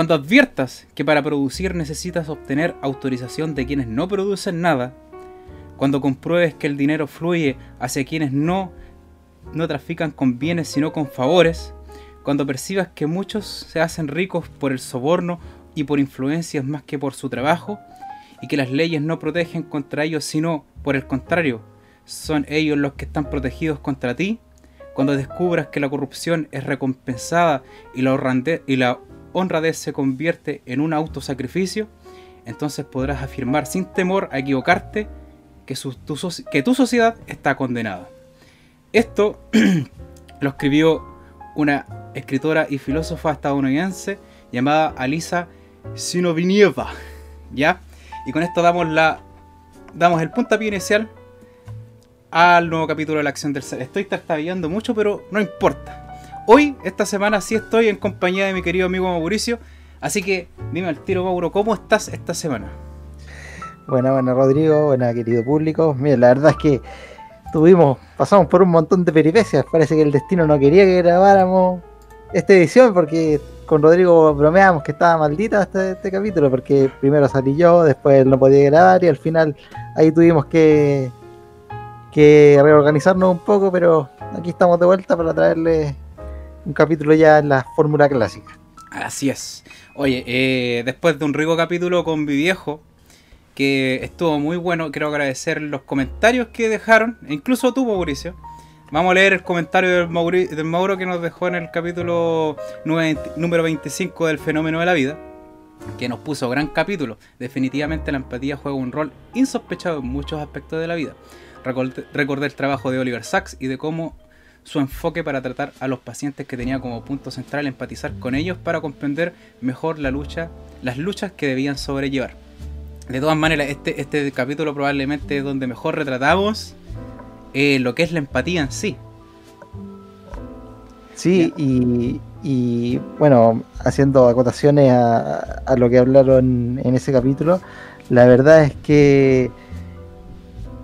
Cuando adviertas que para producir necesitas obtener autorización de quienes no producen nada, cuando compruebes que el dinero fluye hacia quienes no, no trafican con bienes sino con favores, cuando percibas que muchos se hacen ricos por el soborno y por influencias más que por su trabajo, y que las leyes no protegen contra ellos sino, por el contrario, son ellos los que están protegidos contra ti, cuando descubras que la corrupción es recompensada y la, y la honradez se convierte en un autosacrificio, entonces podrás afirmar sin temor a equivocarte que, tu, que tu sociedad está condenada. Esto lo escribió una escritora y filósofa estadounidense llamada Alisa Sinovinieva, ¿ya? Y con esto damos la damos el puntapié inicial al nuevo capítulo de la acción del ser. Estoy tartabeando mucho, pero no importa. Hoy, esta semana, sí estoy en compañía de mi querido amigo Mauricio. Así que dime al tiro, Mauro, ¿cómo estás esta semana? Buena, buena, Rodrigo. Buena, querido público. Mira, la verdad es que tuvimos, pasamos por un montón de peripecias. Parece que el destino no quería que grabáramos esta edición porque con Rodrigo bromeamos que estaba maldita este, este capítulo porque primero salí yo, después no podía grabar y al final ahí tuvimos que que reorganizarnos un poco, pero aquí estamos de vuelta para traerle un capítulo ya en la fórmula clásica. Así es. Oye, eh, después de un rico capítulo con mi viejo, que estuvo muy bueno, quiero agradecer los comentarios que dejaron, e incluso tú, Mauricio. Vamos a leer el comentario del, del Mauro que nos dejó en el capítulo número 25 del fenómeno de la vida, que nos puso gran capítulo. Definitivamente la empatía juega un rol insospechado en muchos aspectos de la vida. Recordé el trabajo de Oliver Sacks y de cómo su enfoque para tratar a los pacientes que tenía como punto central empatizar con ellos para comprender mejor la lucha, las luchas que debían sobrellevar. De todas maneras, este, este capítulo probablemente es donde mejor retratamos eh, lo que es la empatía en sí. Sí, y, bueno, haciendo acotaciones a, a, lo que hablaron en ese capítulo, la verdad es que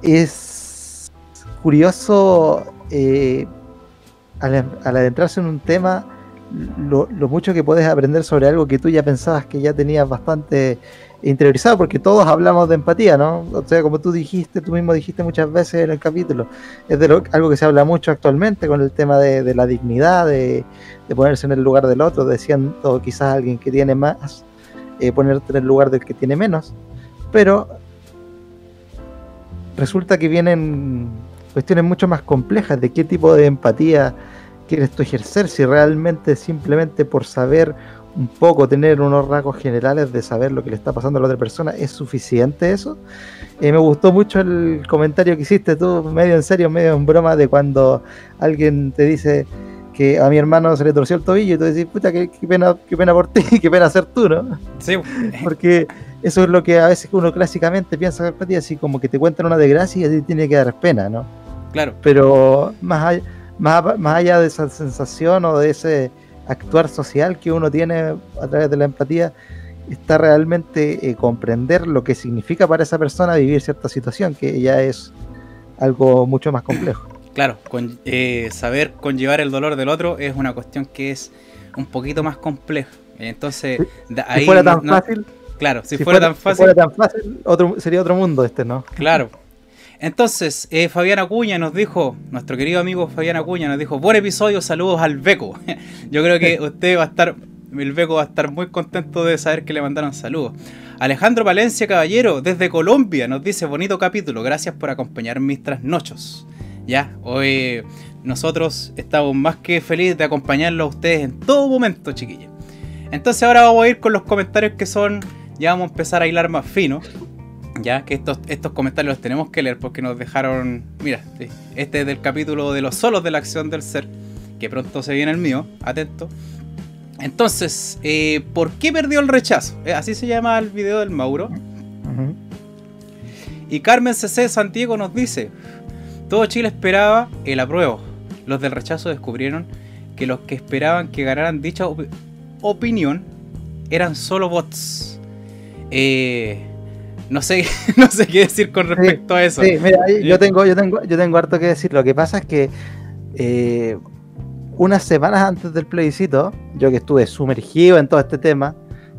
es curioso eh, al, adentrarse en un tema lo, mucho que puedes aprender sobre algo que tú ya pensabas que ya tenías bastante interiorizado, porque todos hablamos de empatía, ¿no? O sea, como tú dijiste, tú mismo dijiste muchas veces en el capítulo, es de algo que se habla mucho actualmente con el tema de, la dignidad, de, ponerse en el lugar del otro, diciendo quizás alguien que tiene más, eh, ponerte en el lugar del que tiene menos, pero resulta que vienen cuestiones mucho más complejas de qué tipo de empatía quieres tú ejercer, si realmente simplemente por saber un poco, tener unos rasgos generales de saber lo que le está pasando a la otra persona, ¿es suficiente eso? Eh, me gustó mucho el comentario que hiciste tú, medio en serio, medio en broma, de cuando alguien te dice que a mi hermano se le torció el tobillo y tú decís, puta, qué, pena, qué pena por ti, qué pena ser tú, ¿no? Sí. Porque eso es lo que a veces uno clásicamente piensa así como que te cuentan una desgracia y a ti tiene que dar pena, ¿no? Claro. Pero más allá, más, allá de esa sensación o de ese actuar social que uno tiene a través de la empatía, está realmente eh, comprender lo que significa para esa persona vivir cierta situación, que ya es algo mucho más complejo. Claro, con, eh, saber conllevar el dolor del otro es una cuestión que es un poquito más compleja. Entonces, ahí si fuera tan fácil. Claro, si, fuera, tan fácil. Si fuera tan fácil, otro, sería otro mundo este, ¿no? Claro, entonces, eh, Fabián Acuña nos dijo, nuestro querido amigo Fabián Acuña nos dijo, buen episodio, saludos al Beco. Yo creo que usted va a estar, el Beco va a estar muy contento de saber que le mandaron saludos. Alejandro Valencia Caballero, desde Colombia, nos dice, bonito capítulo, gracias por acompañar mis trasnochos. Ya, hoy nosotros estamos más que felices de acompañarlos a ustedes en todo momento, chiquillos. Entonces ahora vamos a ir con los comentarios que son, ya vamos a empezar a hilar más fino. Ya que estos, estos comentarios los tenemos que leer porque nos dejaron. Mira, este es del capítulo de los solos de la acción del ser, que pronto se viene el mío, atento. Entonces, eh, ¿por qué perdió el rechazo? Eh, así se llama el video del Mauro. Y Carmen CC Santiago nos dice: Todo Chile esperaba el apruebo. Los del rechazo descubrieron que los que esperaban que ganaran dicha opinión eran solo bots. Eh, no sé, no sé qué decir con respecto a eso. Sí, mira, yo tengo, yo tengo, yo tengo harto que decir. Lo que pasa es que eh, unas semanas antes del plebiscito, yo que estuve sumergido en todo este tema,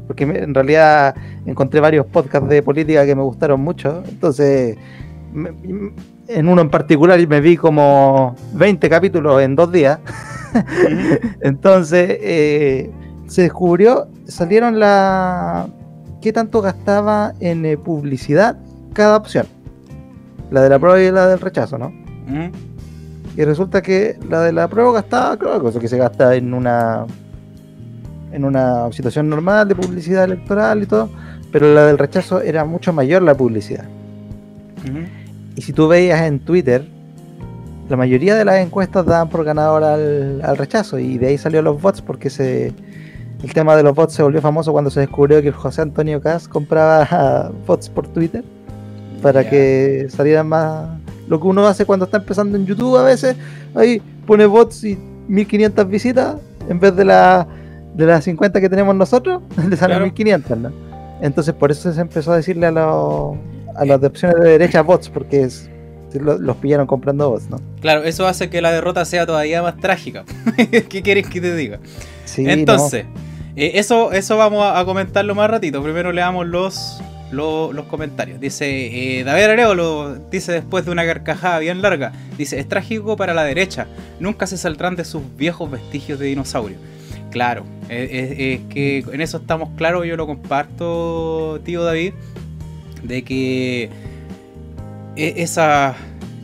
porque en realidad encontré varios podcasts de política que me gustaron mucho, entonces en uno en particular me vi como 20 capítulos en dos días, entonces eh, se descubrió, salieron la... ¿Qué tanto gastaba en eh, publicidad cada opción? La de la prueba y la del rechazo, ¿no? Y resulta que la de la prueba gastaba, creo que se gasta en una en una situación normal de publicidad electoral y todo, pero la del rechazo era mucho mayor la publicidad. Y si tú veías en Twitter, la mayoría de las encuestas daban por ganador al, al rechazo y de ahí salió los bots porque se el tema de los bots se volvió famoso cuando se descubrió que el José Antonio Cas compraba bots por Twitter para que salieran más lo que uno hace cuando está empezando en YouTube a veces ahí pone bots y 1500 visitas en vez de la de las 50 que tenemos nosotros, le salen 1500, ¿no? Entonces por eso se empezó a decirle a, los a las opciones de derecha bots, porque los pillaron comprando bots, ¿no? Claro, eso hace que la derrota sea todavía más trágica. ¿Qué quieres que te diga? Entonces, eh, eso, eso vamos a, comentarlo más ratito. Primero leamos los, los, comentarios. Dice, eh, David Arevalo dice después de una carcajada bien larga, dice, es trágico para la derecha, nunca se saldrán de sus viejos vestigios de dinosaurio. Claro, es, que en eso estamos claros, yo lo comparto, tío David, de que e,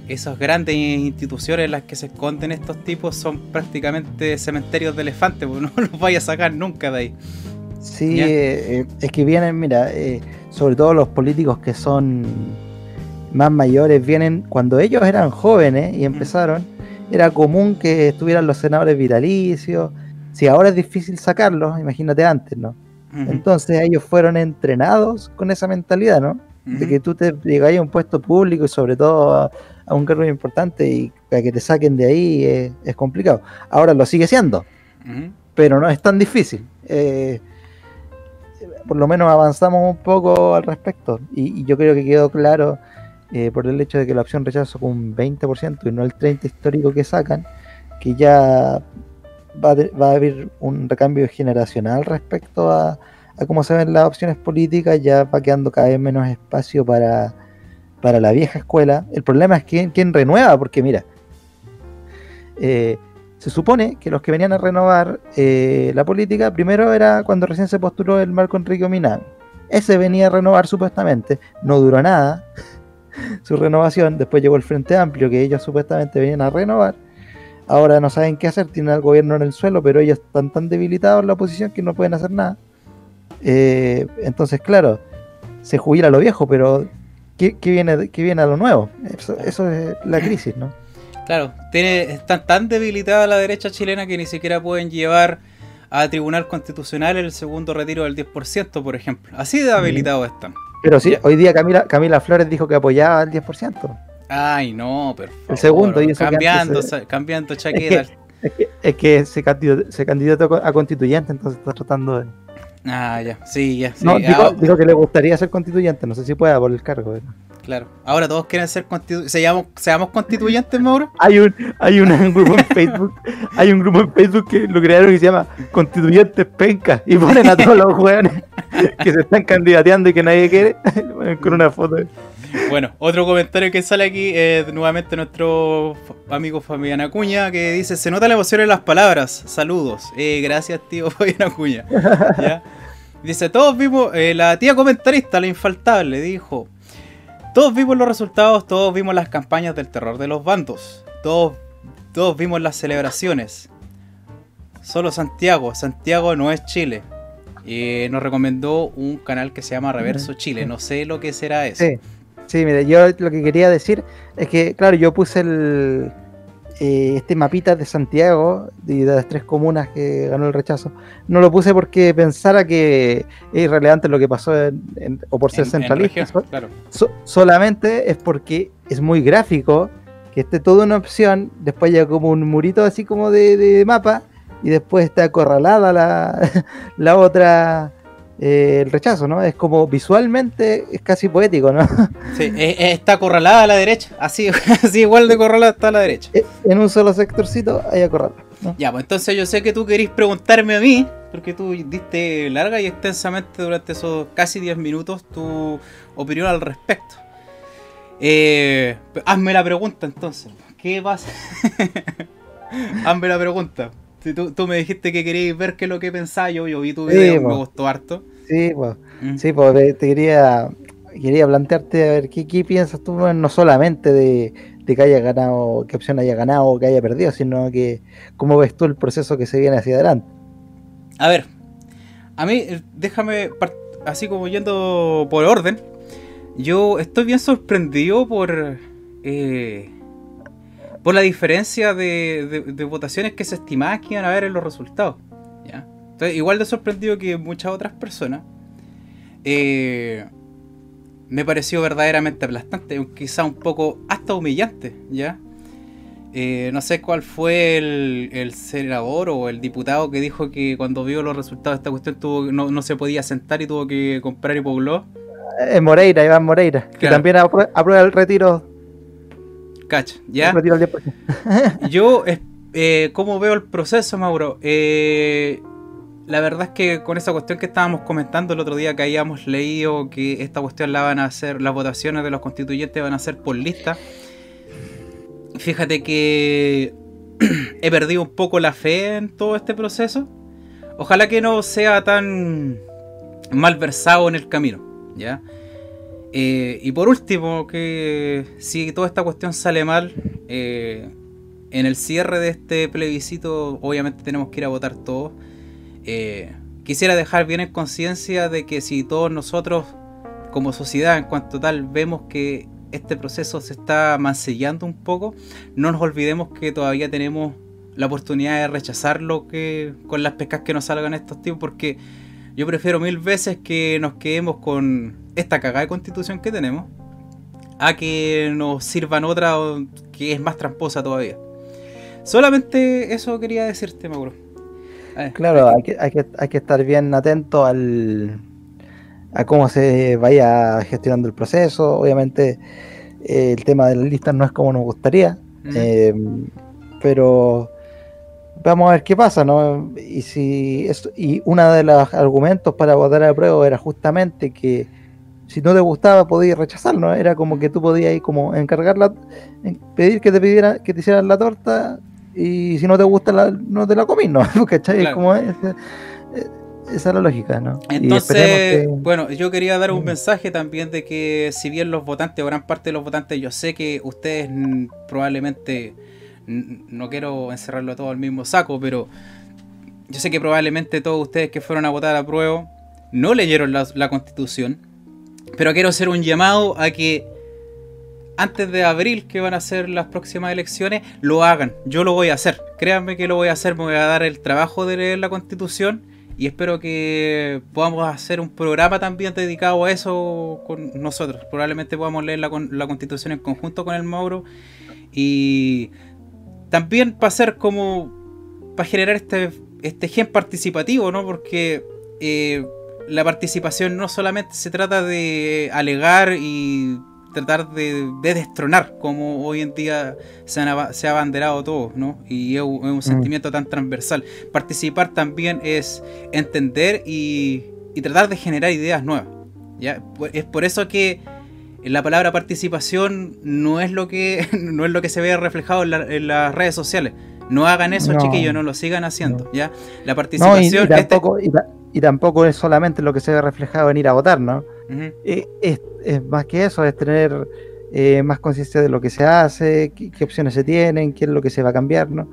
esas, grandes instituciones en las que se esconden estos tipos son prácticamente cementerios de elefantes, porque no los vaya a sacar nunca de ahí. Sí, eh, eh, es que vienen, mira, eh, sobre todo los políticos que son más mayores, vienen cuando ellos eran jóvenes y empezaron, era común que estuvieran los senadores vitalicios, si ahora es difícil sacarlos, imagínate antes, ¿no? Entonces ellos fueron entrenados con esa mentalidad, ¿no? De que tú te llegas a un puesto público y sobre todo a, un cargo importante y para que te saquen de ahí es, complicado. Ahora lo sigue siendo, pero no es tan difícil. Eh, por lo menos avanzamos un poco al respecto y, yo creo que quedó claro eh, por el hecho de que la opción rechazo con un 20% y no el 30% histórico que sacan, que ya va a, haber un recambio generacional respecto a, cómo se ven las opciones políticas, ya va quedando cada vez menos espacio para, para la vieja escuela. El problema es quién, quién renueva, porque mira, eh, se supone que los que venían a renovar eh, la política, primero era cuando recién se postuló el Marco Enrique Minami. Ese venía a renovar supuestamente, no duró nada su renovación, después llegó el Frente Amplio, que ellos supuestamente venían a renovar, Ahora no saben qué hacer, tienen al gobierno en el suelo, pero ellos están tan debilitados en la oposición que no pueden hacer nada. Eh, entonces, claro, se jubila lo viejo, pero ¿qué, viene, qué viene a lo nuevo? Eso, es la crisis, ¿no? Claro, tiene, están tan debilitada la derecha chilena que ni siquiera pueden llevar a Tribunal Constitucional el segundo retiro del 10%, por ejemplo. Así de están. Pero sí, hoy día Camila, Camila Flores dijo que apoyaba el 10%. Ay, no, pero. El segundo, y cambiando, cambiando chaqueta. Es que, se, candidató, a constituyente, entonces está tratando de. Ah, ya, sí, ya. No, ah, digo, que le gustaría ser constituyente, no sé si pueda por el cargo. Claro, ahora todos quieren ser constituyentes. ¿Seamos, ¿Seamos constituyentes, Mauro? Hay un, hay un, grupo en Facebook, hay un grupo en Facebook que lo crearon y se llama Constituyentes Penca y ponen a todos los jóvenes que se están candidateando y que nadie quiere, con una foto. Bueno, otro comentario que sale aquí es nuevamente nuestro amigo Fabián Acuña que dice: Se nota la emoción en las palabras. Saludos. Eh, gracias, tío Fabián Acuña. Dice: Todos vimos, eh, la tía comentarista, la infaltable, dijo: Todos vimos los resultados, todos vimos las campañas del terror de los bandos, todos, todos vimos las celebraciones. Solo Santiago, Santiago no es Chile. Eh, nos recomendó un canal que se llama Reverso Chile. No sé lo que será eso. Sí, mire, yo lo que quería decir es que, claro, yo puse el, eh, este mapita de Santiago, de, las tres comunas que ganó el rechazo. No lo puse porque pensara que es irrelevante lo que pasó o por ser centralista. solamente es porque es muy gráfico que esté toda una opción, después ya como un murito así como de, mapa, y después está acorralada la, la otra eh, el rechazo, ¿no? Es como visualmente es casi poético, ¿no? Sí, está acorralada a la derecha, así, así igual de acorralada está a la derecha. Eh, en un solo sectorcito hay acorralada. Ya, pues entonces yo sé que tú querís preguntarme a mí, porque tú diste larga y extensamente durante esos casi 10 minutos tu opinión al respecto. Eh, hazme la pregunta entonces. ¿Qué pasa? hazme la pregunta. Si tú, tú, me dijiste que querías ver qué es lo que pensaba, yo, yo vi tu video, me gustó harto. Sí, pues, sí, pues te quería, quería plantearte a ver qué, qué piensas tú, no solamente de, de, que haya ganado, qué opción haya ganado o que haya perdido, sino que cómo ves tú el proceso que se viene hacia adelante. A ver, a mí, déjame, así como yendo por orden, yo estoy bien sorprendido por. Eh, por la diferencia de, votaciones que se estimaba que iban a haber en los resultados. ¿ya? Entonces, igual de sorprendido que muchas otras personas. Eh, me pareció verdaderamente aplastante, quizá un poco hasta humillante, ¿ya? Eh, no sé cuál fue el, senador o el diputado que dijo que cuando vio los resultados de esta cuestión tuvo, no, no se podía sentar y tuvo que comprar hipoglós es Moreira, Iván Moreira, que también aprueba, el retiro. Cacha, ¿ya? Yo, eh, ¿cómo veo el proceso, Mauro? Eh, la verdad es que con esa cuestión que estábamos comentando el otro día, que habíamos leído que esta cuestión la van a hacer, las votaciones de los constituyentes van a ser por lista. Fíjate que he perdido un poco la fe en todo este proceso. Ojalá que no sea tan malversado en el camino. ¿ya? Eh, y por último, que si toda esta cuestión sale mal, eh, en el cierre de este plebiscito obviamente tenemos que ir a votar todos. Eh, quisiera dejar bien en conciencia de que si todos nosotros como sociedad en cuanto tal vemos que este proceso se está mancillando un poco, no nos olvidemos que todavía tenemos la oportunidad de rechazarlo que con las pescas que nos salgan estos tipos porque yo prefiero mil veces que nos quedemos con esta cagada de constitución que tenemos a que nos sirvan otra que es más tramposa todavía. Solamente eso quería decirte, Mauro. claro, hay que, hay, que, hay que estar bien atento al, a cómo se vaya gestionando el proceso. Obviamente, eh, el tema de las listas no es como nos gustaría, eh, pero vamos a ver qué pasa, ¿no? Y si y uno de los argumentos para votar a prueba era justamente que si no te gustaba podías rechazarlo, era como que tú podías ir como encargarla, pedir que te pidiera, que te hicieran la torta y si no te gusta la, no te la comís, ¿no? ¿Cachai? Como es, esa es la lógica, ¿no? Entonces, bueno, yo quería dar un mm. mensaje también de que si bien los votantes o gran parte de los votantes, yo sé que ustedes probablemente no quiero encerrarlo todo al mismo saco, pero yo sé que probablemente todos ustedes que fueron a votar a prueba no leyeron la, constitución, pero quiero hacer un llamado a que antes de abril, que van a ser las próximas elecciones, lo hagan. Yo lo voy a hacer. Créanme que lo voy a hacer. Me voy a dar el trabajo de leer la constitución. Y espero que podamos hacer un programa también dedicado a eso con nosotros. Probablemente podamos leer la, la constitución en conjunto con el Mauro. Y también para hacer como. para generar este, este gen participativo, ¿no? Porque eh, la participación no solamente se trata de alegar y tratar de, destronar, como hoy en día se, ha abanderado todo, ¿no? Y es, un, mm. sentimiento tan transversal. Participar también es entender y, y tratar de generar ideas nuevas. ¿ya? Es por eso que la palabra participación no es lo que no es lo que se ve reflejado en, las redes sociales. No hagan eso, chiquillos, no lo sigan haciendo, ¿ya? La participación... y, tampoco, y, tampoco, es solamente lo que se ve reflejado en ir a votar, ¿no? Eh, es, más que eso, es tener eh, más conciencia de lo que se hace, qué, opciones se tienen, qué es lo que se va a cambiar, ¿no?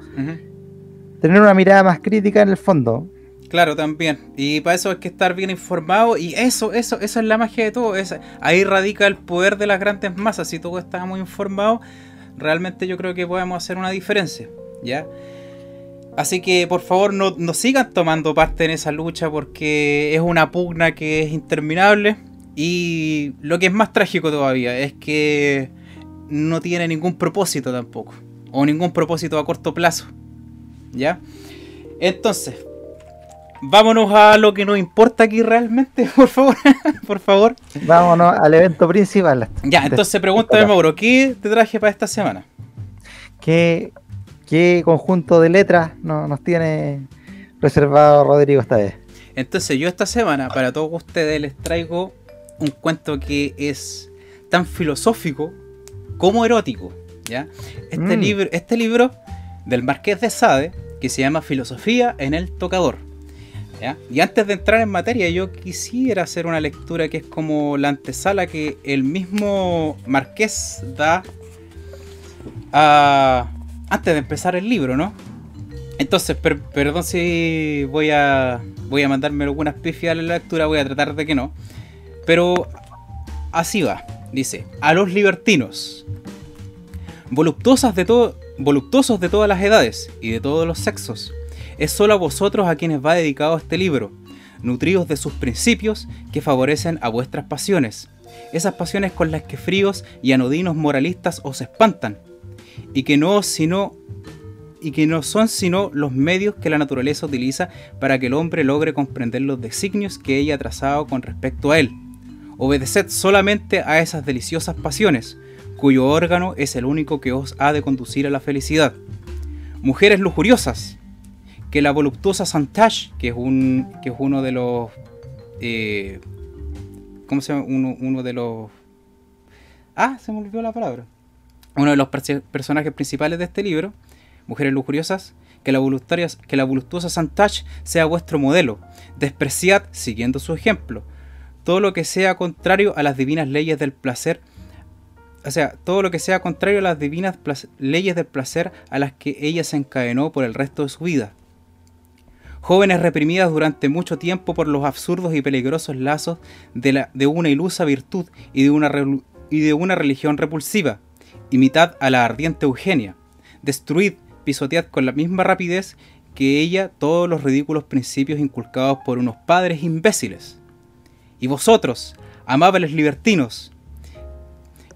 Tener una mirada más crítica en el fondo. Claro, también. Y para eso hay que estar bien informado. Y eso, eso, eso es la magia de todo. Es, ahí radica el poder de las grandes masas. Si todos estamos informados, realmente yo creo que podemos hacer una diferencia. ¿Ya? Así que por favor no, no sigan tomando parte en esa lucha porque es una pugna que es interminable. Y lo que es más trágico todavía es que no tiene ningún propósito tampoco. O ningún propósito a corto plazo. ¿Ya? Entonces, vámonos a lo que nos importa aquí realmente, por favor. por favor. Vámonos al evento principal. Ya, entonces pregúntame, Mauro, ¿qué te traje para esta semana? Que ¿qué conjunto de letras nos tiene reservado Rodrigo esta vez? Entonces yo esta semana para todos ustedes les traigo un cuento que es tan filosófico como erótico. ¿ya? Este, Mm. libro, este libro del Marqués de Sade, que se llama Filosofía en el Tocador. Y antes de entrar en materia, yo quisiera hacer una lectura que es como la antesala que el mismo Marqués da antes de empezar el libro, ¿no? Entonces, per- perdón si voy a, voy a mandarme algunas pifias a la lectura, voy a tratar de que no. Pero así va. Dice, a los libertinos, de todo, voluptuosos de todas las edades y de todos los sexos, es solo a vosotros a quienes va dedicado este libro, nutridos de sus principios que favorecen a vuestras pasiones, esas pasiones con las que fríos y anodinos moralistas os espantan, y que no sino y que no son sino los medios que la naturaleza utiliza para que el hombre logre comprender los designios que ella ha trazado con respecto a él. Obedeced solamente a esas deliciosas pasiones, cuyo órgano es el único que os ha de conducir a la felicidad. Mujeres lujuriosas, que la voluptuosa Santash, que es, un, que es uno de los... eh, ¿Cómo se llama? Uno, uno de los... Ah, se me olvidó la palabra. Uno de los personajes principales de este libro, Mujeres lujuriosas, que la, que la voluptuosa Santash sea vuestro modelo. Despreciad, siguiendo su ejemplo, todo lo que sea contrario a las divinas leyes del placer, o sea, todo lo que sea contrario a las divinas leyes del placer a las que ella se encadenó por el resto de su vida. Jóvenes reprimidas durante mucho tiempo por los absurdos y peligrosos lazos de, una ilusa virtud y de una, y de una religión repulsiva. Imitad a la ardiente Eugenia. Destruid, pisotead con la misma rapidez que ella todos los ridículos principios inculcados por unos padres imbéciles. Y vosotros, amables libertinos,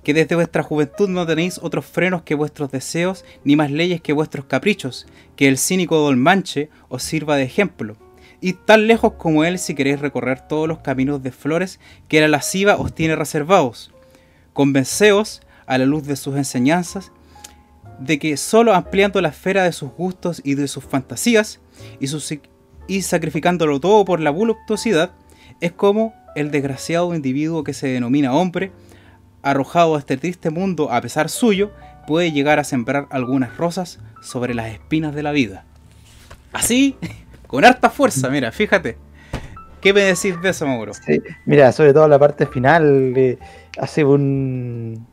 que desde vuestra juventud no tenéis otros frenos que vuestros deseos, ni más leyes que vuestros caprichos, que el cínico Dolmanche os sirva de ejemplo. Y tan lejos como él si queréis recorrer todos los caminos de flores que la lasciva os tiene reservados. Convenceos, a la luz de sus enseñanzas, de que solo ampliando la esfera de sus gustos y de sus fantasías, y, y sacrificándolo todo por la voluptuosidad, es como el desgraciado individuo que se denomina hombre, arrojado a este triste mundo a pesar suyo, puede llegar a sembrar algunas rosas sobre las espinas de la vida. Así, con harta fuerza, mira, fíjate. ¿Qué me decís de eso, Mauro? Sí, Mira, sobre todo la parte final eh, hace un,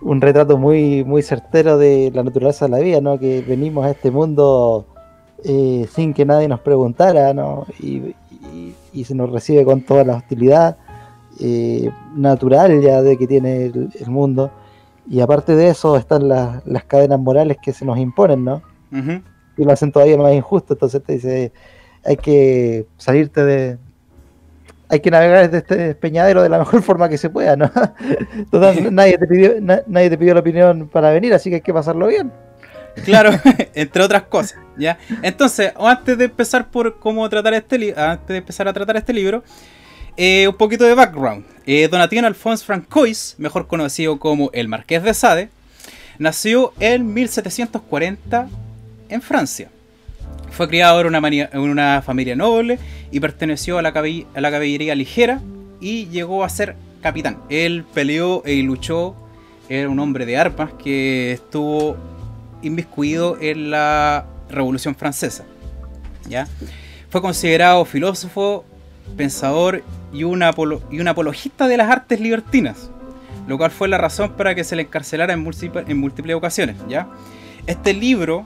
un retrato muy, muy certero de la naturaleza de la vida, ¿no? Que venimos a este mundo eh, sin que nadie nos preguntara, ¿no? Y, y- y se nos recibe con toda la hostilidad eh, natural ya de que tiene el, el mundo. Y aparte de eso están las, las cadenas morales que se nos imponen, ¿no? Y lo hacen todavía más injusto. Entonces te dice, hay que salirte de... Hay que navegar desde este despeñadero de la mejor forma que se pueda, ¿no? Nadie, te pidió, na- nadie te pidió la opinión para venir, así que hay que pasarlo bien. Claro, entre otras cosas, ¿ya? Entonces, antes de empezar por cómo tratar este antes de empezar a tratar este libro, eh, un poquito de background. Eh, Donatien Alphonse Francois, mejor conocido como el Marqués de Sade, nació en 1740 en Francia. Fue criado en una, familia noble y perteneció a la, caballería ligera y llegó a ser capitán. Él peleó y luchó, era un hombre de armas que estuvo inmiscuido en la Revolución Francesa. ¿ya? Fue considerado filósofo, pensador y un, apolo- y un apologista de las artes libertinas, lo cual fue la razón para que se le encarcelara en, en múltiples ocasiones. ¿ya? Este libro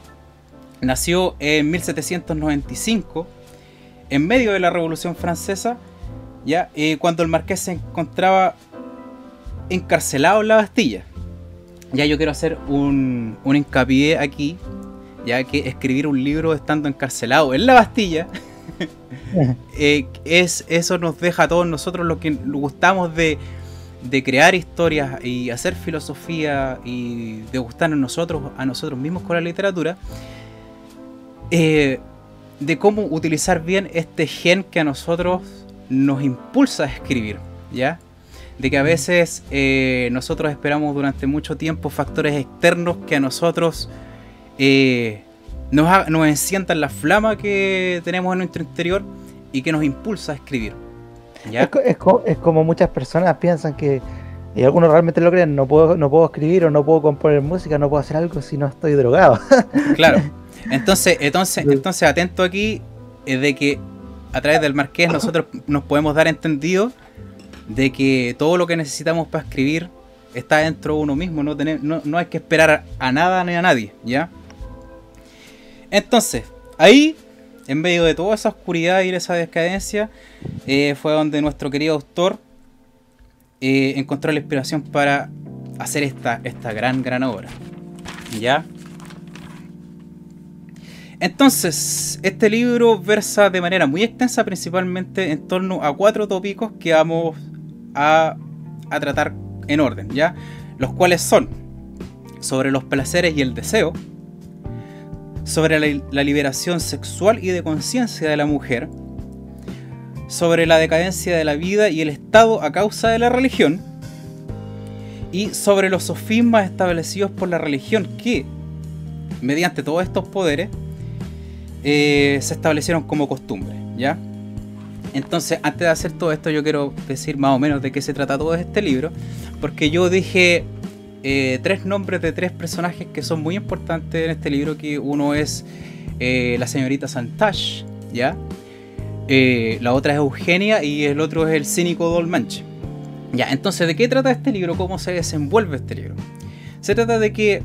nació en 1795, en medio de la Revolución Francesa, ¿ya? Eh, cuando el marqués se encontraba encarcelado en la Bastilla. Ya yo quiero hacer un, un hincapié aquí, ya que escribir un libro estando encarcelado en la Bastilla, eh, es, eso nos deja a todos nosotros los que gustamos de, de crear historias y hacer filosofía y de gustarnos nosotros, a nosotros mismos con la literatura, eh, de cómo utilizar bien este gen que a nosotros nos impulsa a escribir, ¿ya? De que a veces eh, nosotros esperamos durante mucho tiempo factores externos que a nosotros eh, nos, ha- nos enciendan la flama que tenemos en nuestro interior y que nos impulsa a escribir. ¿Ya? Es, co- es co- es como muchas personas piensan que, y algunos realmente lo creen, no puedo, no puedo escribir o no puedo componer música, no puedo hacer algo si no estoy drogado. Claro. Entonces, entonces, entonces atento aquí eh, de que a través del marqués nosotros nos podemos dar entendido de que todo lo que necesitamos para escribir está dentro de uno mismo, no, tener- no, no hay que esperar a nada ni a nadie, ¿ya? Entonces, ahí, en medio de toda esa oscuridad y esa decadencia, eh, fue donde nuestro querido autor eh, encontró la inspiración para hacer esta, esta gran, gran obra, ¿ya? Entonces, este libro versa de manera muy extensa principalmente en torno a cuatro tópicos que vamos a, a tratar en orden, ¿ya? Los cuales son sobre los placeres y el deseo, sobre la, liberación sexual y de conciencia de la mujer, sobre la decadencia de la vida y el estado a causa de la religión, y sobre los sofismas establecidos por la religión que, mediante todos estos poderes, eh, se establecieron como costumbre, ¿ya? Entonces, antes de hacer todo esto, yo quiero decir más o menos de qué se trata todo este libro, porque yo dije eh, tres nombres de tres personajes que son muy importantes en este libro, que uno es eh, la señorita Santash, ¿ya? Eh, la otra es Eugenia y el otro es el cínico Dolmanche. Ya, entonces, ¿de qué trata este libro? ¿Cómo se desenvuelve este libro? Se trata de que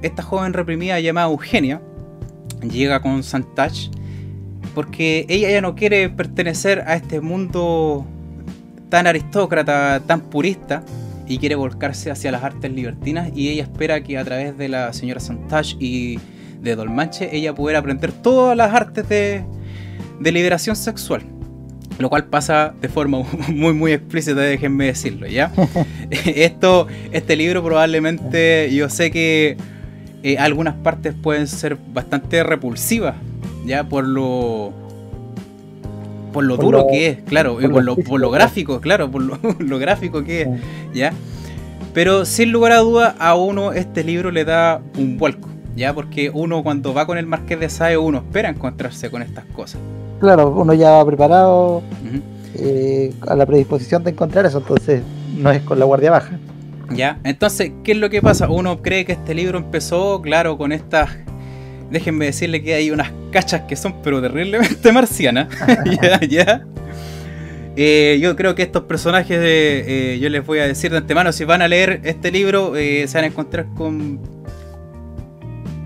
esta joven reprimida llamada Eugenia llega con Santach porque ella ya no quiere pertenecer a este mundo tan aristócrata, tan purista y quiere volcarse hacia las artes libertinas y ella espera que a través de la señora Santach y de Dolmanche ella pudiera aprender todas las artes de, de liberación sexual. Lo cual pasa de forma muy muy explícita, déjenme decirlo, ¿ya? Esto, este libro probablemente, yo sé que eh, algunas partes pueden ser bastante repulsivas, ¿ya? Por lo... Por lo Por duro lo- que es, claro, y por lo lo, por lo claro. gráfico, claro, por lo, lo gráfico que es, ¿ya? Pero sin lugar a duda a uno este libro le da un vuelco, ¿ya? Porque uno cuando va con el Marqués de Sade, uno espera encontrarse con estas cosas. Claro, uno ya va preparado eh, a la predisposición de encontrar eso, entonces no es con la guardia baja. ¿Ya? Entonces, ¿qué es lo que pasa? Uno cree que este libro empezó, claro, con estas. Déjenme decirle que hay unas cachas que son, pero terriblemente marcianas. ya, ya. Eh, yo creo que estos personajes, eh, yo les voy a decir de antemano, si van a leer este libro, eh, se van a encontrar con.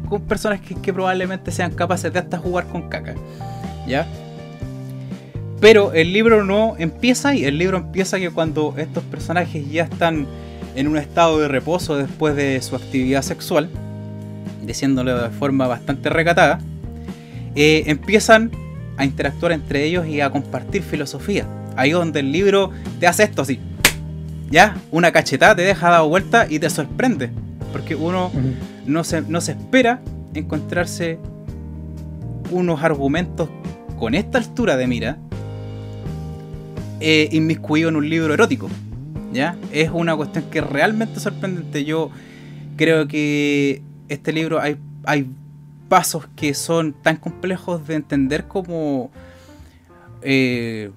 con personajes que, probablemente sean capaces de hasta jugar con caca. ¿Ya? Pero el libro no empieza ahí. El libro empieza que cuando estos personajes ya están en un estado de reposo después de su actividad sexual, diciéndolo de forma bastante recatada, eh, empiezan a interactuar entre ellos y a compartir filosofía. Ahí donde el libro te hace esto así. Ya, una cachetada te deja dado vuelta y te sorprende. Porque uno no se, no se espera encontrarse unos argumentos con esta altura de mira eh, inmiscuido en un libro erótico. ¿Ya? Es una cuestión que es realmente sorprendente. Yo creo que este libro hay, hay pasos que son tan complejos de entender como eh,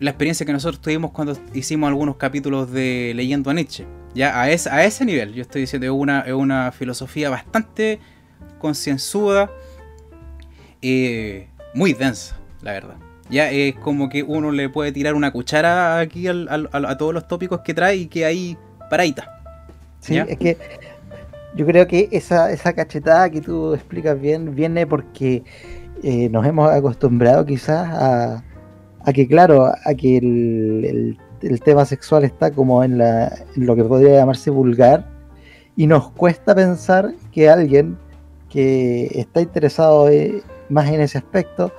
la experiencia que nosotros tuvimos cuando hicimos algunos capítulos de Leyendo a Nietzsche. Ya a, ese- a ese nivel, yo estoy diciendo, es una, es una filosofía bastante concienzuda, eh, muy densa, la verdad. Ya es como que uno le puede tirar una cuchara aquí al- a todos los tópicos que trae y que ahí paradita. Sí, ¿Ya? es que yo creo que esa, esa cachetada que tú explicas bien viene porque eh, nos hemos acostumbrado quizás a, que, claro, a que el, tema sexual está como en, la, en lo que podría llamarse vulgar y nos cuesta pensar que alguien que está interesado eh, más en ese aspecto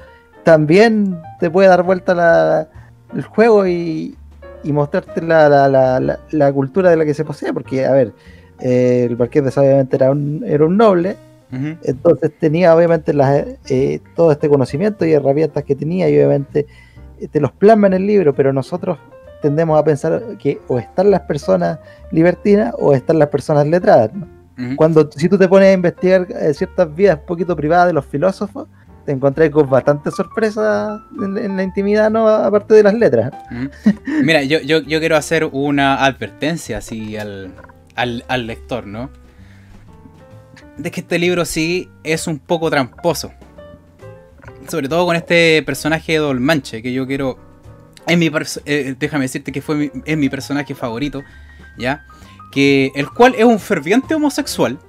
también te puede dar vuelta la- el juego y, y mostrarte la- la- la- la cultura de la que se posee, porque, a ver, eh, el Marqués de Sade obviamente era un, era un noble, entonces tenía obviamente las, eh, todo este conocimiento y herramientas que tenía y obviamente eh, te los plasma en el libro, pero nosotros tendemos a pensar que o están las personas libertinas o están las personas letradas, ¿no? Cuando si tú te pones a investigar eh, ciertas vidas un poquito privadas de los filósofos, te encontrás con bastante sorpresa en, la intimidad, ¿no? Aparte de las letras. Mira, yo, yo, yo, quiero hacer una advertencia así al, al, al lector, ¿no? De que este libro sí es un poco tramposo. Sobre todo con este personaje de Dolmanche, que yo quiero. Es mi eh, déjame decirte que fue mi, es mi personaje favorito, ¿ya? Que, el cual es un ferviente homosexual,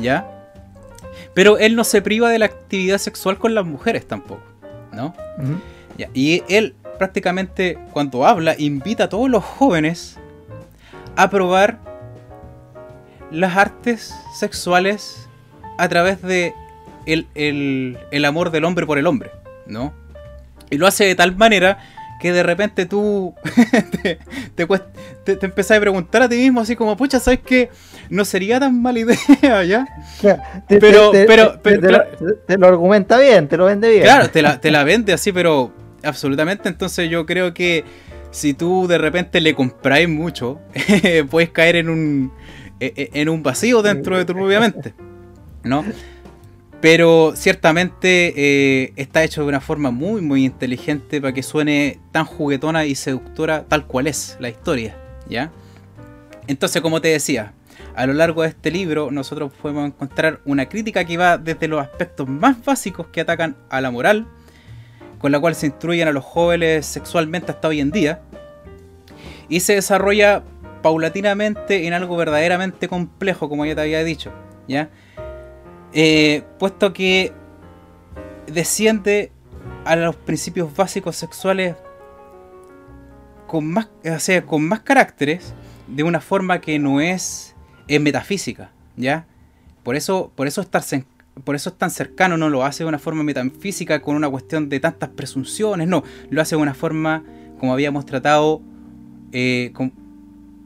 ¿ya? Pero él no se priva de la actividad sexual con las mujeres tampoco, ¿no? Y él prácticamente cuando habla invita a todos los jóvenes a probar las artes sexuales a través de el, el, amor del hombre por el hombre, ¿no? Y lo hace de tal manera que de repente tú te, te, empezás a preguntar a ti mismo así como, pucha, ¿sabes qué? No sería tan mala idea, ¿ya? pero, pero, te, lo, argumenta bien, te lo vende bien. Claro, te la, te la vende así, pero absolutamente. Entonces yo creo que si tú de repente le compráis mucho, puedes caer en un, en un vacío dentro de tu propia mente, ¿no? Pero ciertamente eh, está hecho de una forma muy, muy inteligente para que suene tan juguetona y seductora tal cual es la historia, ¿ya? Entonces, como te decía, a lo largo de este libro nosotros podemos encontrar una crítica que va desde los aspectos más básicos que atacan a la moral, con la cual se instruyen a los jóvenes sexualmente hasta hoy en día, y se desarrolla paulatinamente en algo verdaderamente complejo, como ya te había dicho, ¿ya? Eh, puesto que desciende a los principios básicos sexuales con más, o sea, con más caracteres de una forma que no es, metafísica, ¿ya? Por eso, por eso por eso es tan cercano, no lo hace de una forma metafísica con una cuestión de tantas presunciones, no, lo hace de una forma como habíamos tratado eh, con,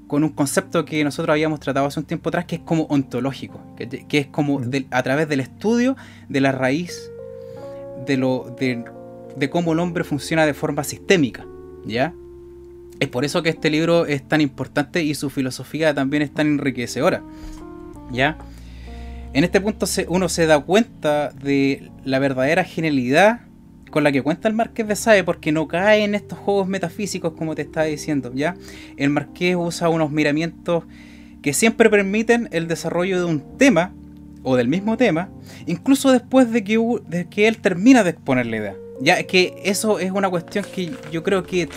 con un concepto que nosotros habíamos tratado hace un tiempo atrás, que es como ontológico, que, es como a través del estudio de la raíz de, lo, de, cómo el hombre funciona de forma sistémica, ¿ya? Es por eso que este libro es tan importante y su filosofía también es tan enriquecedora, ¿ya? En este punto uno se da cuenta de la verdadera genialidad con la que cuenta el Marqués de Sade porque no cae en estos juegos metafísicos como te estaba diciendo, ¿ya? El Marqués usa unos miramientos que siempre permiten el desarrollo de un tema o del mismo tema, incluso después de que, de que él termina de exponer la idea. Ya que eso es una cuestión que yo creo que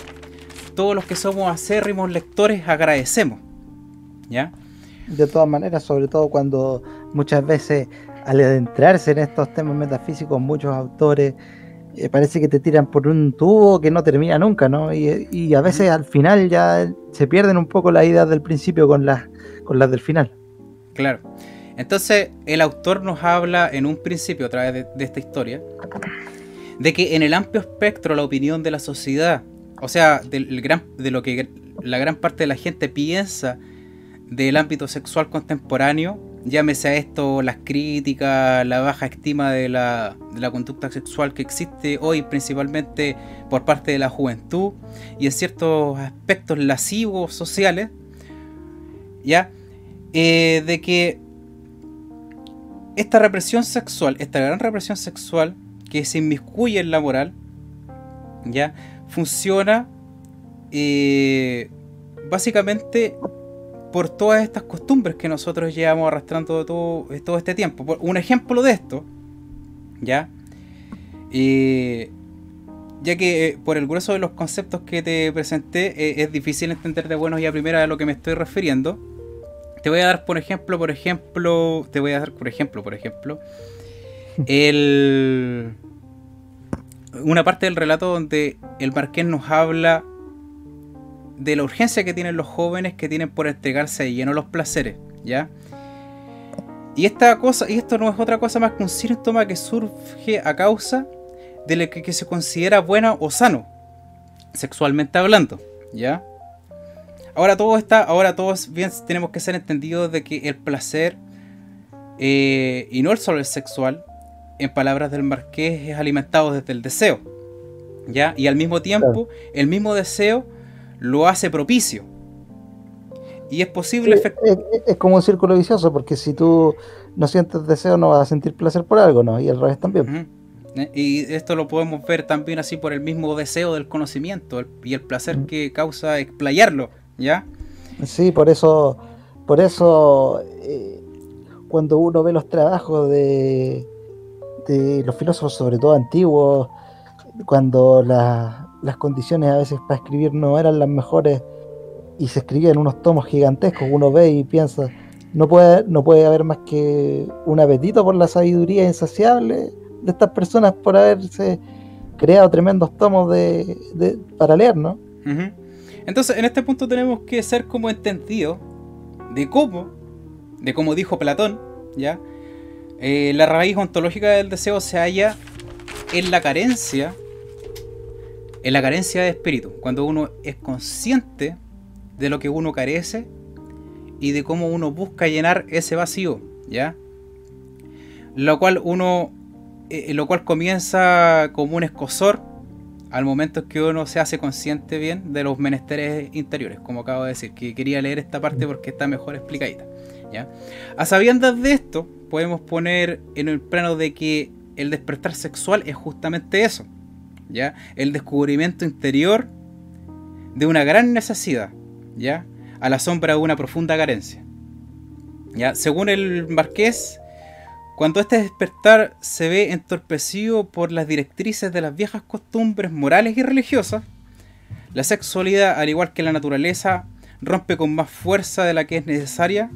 todos los que somos acérrimos lectores agradecemos. ¿Ya? De todas maneras, sobre todo cuando muchas veces al adentrarse en estos temas metafísicos, muchos autores eh, parece que te tiran por un tubo que no termina nunca, ¿no? Y, a veces al final ya se pierden un poco las ideas del principio con las, con las del final. Claro. Entonces el autor nos habla en un principio, a través de, esta historia, de que en el amplio espectro la opinión de la sociedad, o sea, del gran, de lo que la gran parte de la gente piensa del ámbito sexual contemporáneo, llámese a esto las críticas, la baja estima de la, conducta sexual que existe hoy principalmente por parte de la juventud y en ciertos aspectos lascivos sociales, ¿ya? Eh, de que esta represión sexual, esta gran represión sexual que se inmiscuye en la moral, ¿ya? Funciona eh, básicamente por todas estas costumbres que nosotros llevamos arrastrando todo, todo este tiempo. Un ejemplo de esto, ¿ya? Eh, ya que eh, por el grueso de los conceptos que te presenté eh, es difícil entender de buenos y a primera a lo que me estoy refiriendo. Te voy a dar por ejemplo, por ejemplo, te voy a dar por ejemplo, por ejemplo, el, una parte del relato donde el marqués nos habla de la urgencia que tienen los jóvenes que tienen por entregarse de lleno los placeres, ¿ya? Y esta cosa, y esto no es otra cosa más que un síntoma que surge a causa de lo que, se considera bueno o sano, sexualmente hablando, ¿ya? Ahora todo está, ahora todos bien tenemos que ser entendidos de que el placer eh, y no el solo el sexual, en palabras del marqués, es alimentado desde el deseo, ¿ya? Y al mismo tiempo, el mismo deseo lo hace propicio. Y es posible... Sí, es, es, como un círculo vicioso, porque si tú no sientes deseo, no vas a sentir placer por algo, ¿no? Y al revés también. Uh -huh. Y esto lo podemos ver también así por el mismo deseo del conocimiento y el placer uh -huh. que causa explayarlo, ¿ya? Sí, por eso, por eso eh, cuando uno ve los trabajos de, de los filósofos, sobre todo antiguos, cuando la, las condiciones a veces para escribir no eran las mejores y se escribían unos tomos gigantescos, uno ve y piensa, no puede, no puede haber más que un apetito por la sabiduría insaciable de estas personas por haberse creado tremendos tomos de, para leer, ¿no? Entonces, en este punto tenemos que ser como entendidos de cómo, de como dijo Platón, ¿ya? Eh, la raíz ontológica del deseo se halla en la carencia, en la carencia de espíritu, cuando uno es consciente de lo que uno carece y de cómo uno busca llenar ese vacío, ¿ya? Lo cual uno, eh, lo cual comienza como un escosor al momento que uno se hace consciente bien de los menesteres interiores, como acabo de decir, que quería leer esta parte porque está mejor explicadita, ¿ya? A sabiendas de esto, podemos poner en el plano de que el despertar sexual es justamente eso, ¿ya? El descubrimiento interior de una gran necesidad, ¿ya? A la sombra de una profunda carencia. ¿Ya? Según el marqués, cuando este despertar se ve entorpecido por las directrices de las viejas costumbres morales y religiosas, la sexualidad, al igual que la naturaleza, rompe con más fuerza de la que es necesaria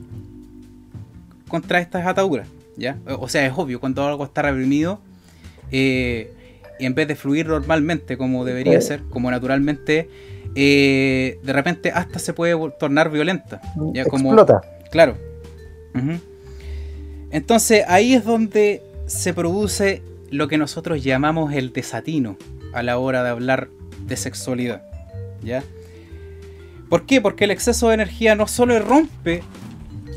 contra estas ataduras. ¿ya? O sea, es obvio, cuando algo está reprimido, eh, y en vez de fluir normalmente como debería ser, como naturalmente, eh, de repente hasta se puede tornar violenta. ¿ya? Como, Explota. Claro. Uh -huh. Entonces ahí es donde se produce lo que nosotros llamamos el desatino a la hora de hablar de sexualidad. ¿Ya? ¿Por qué? Porque el exceso de energía no solo rompe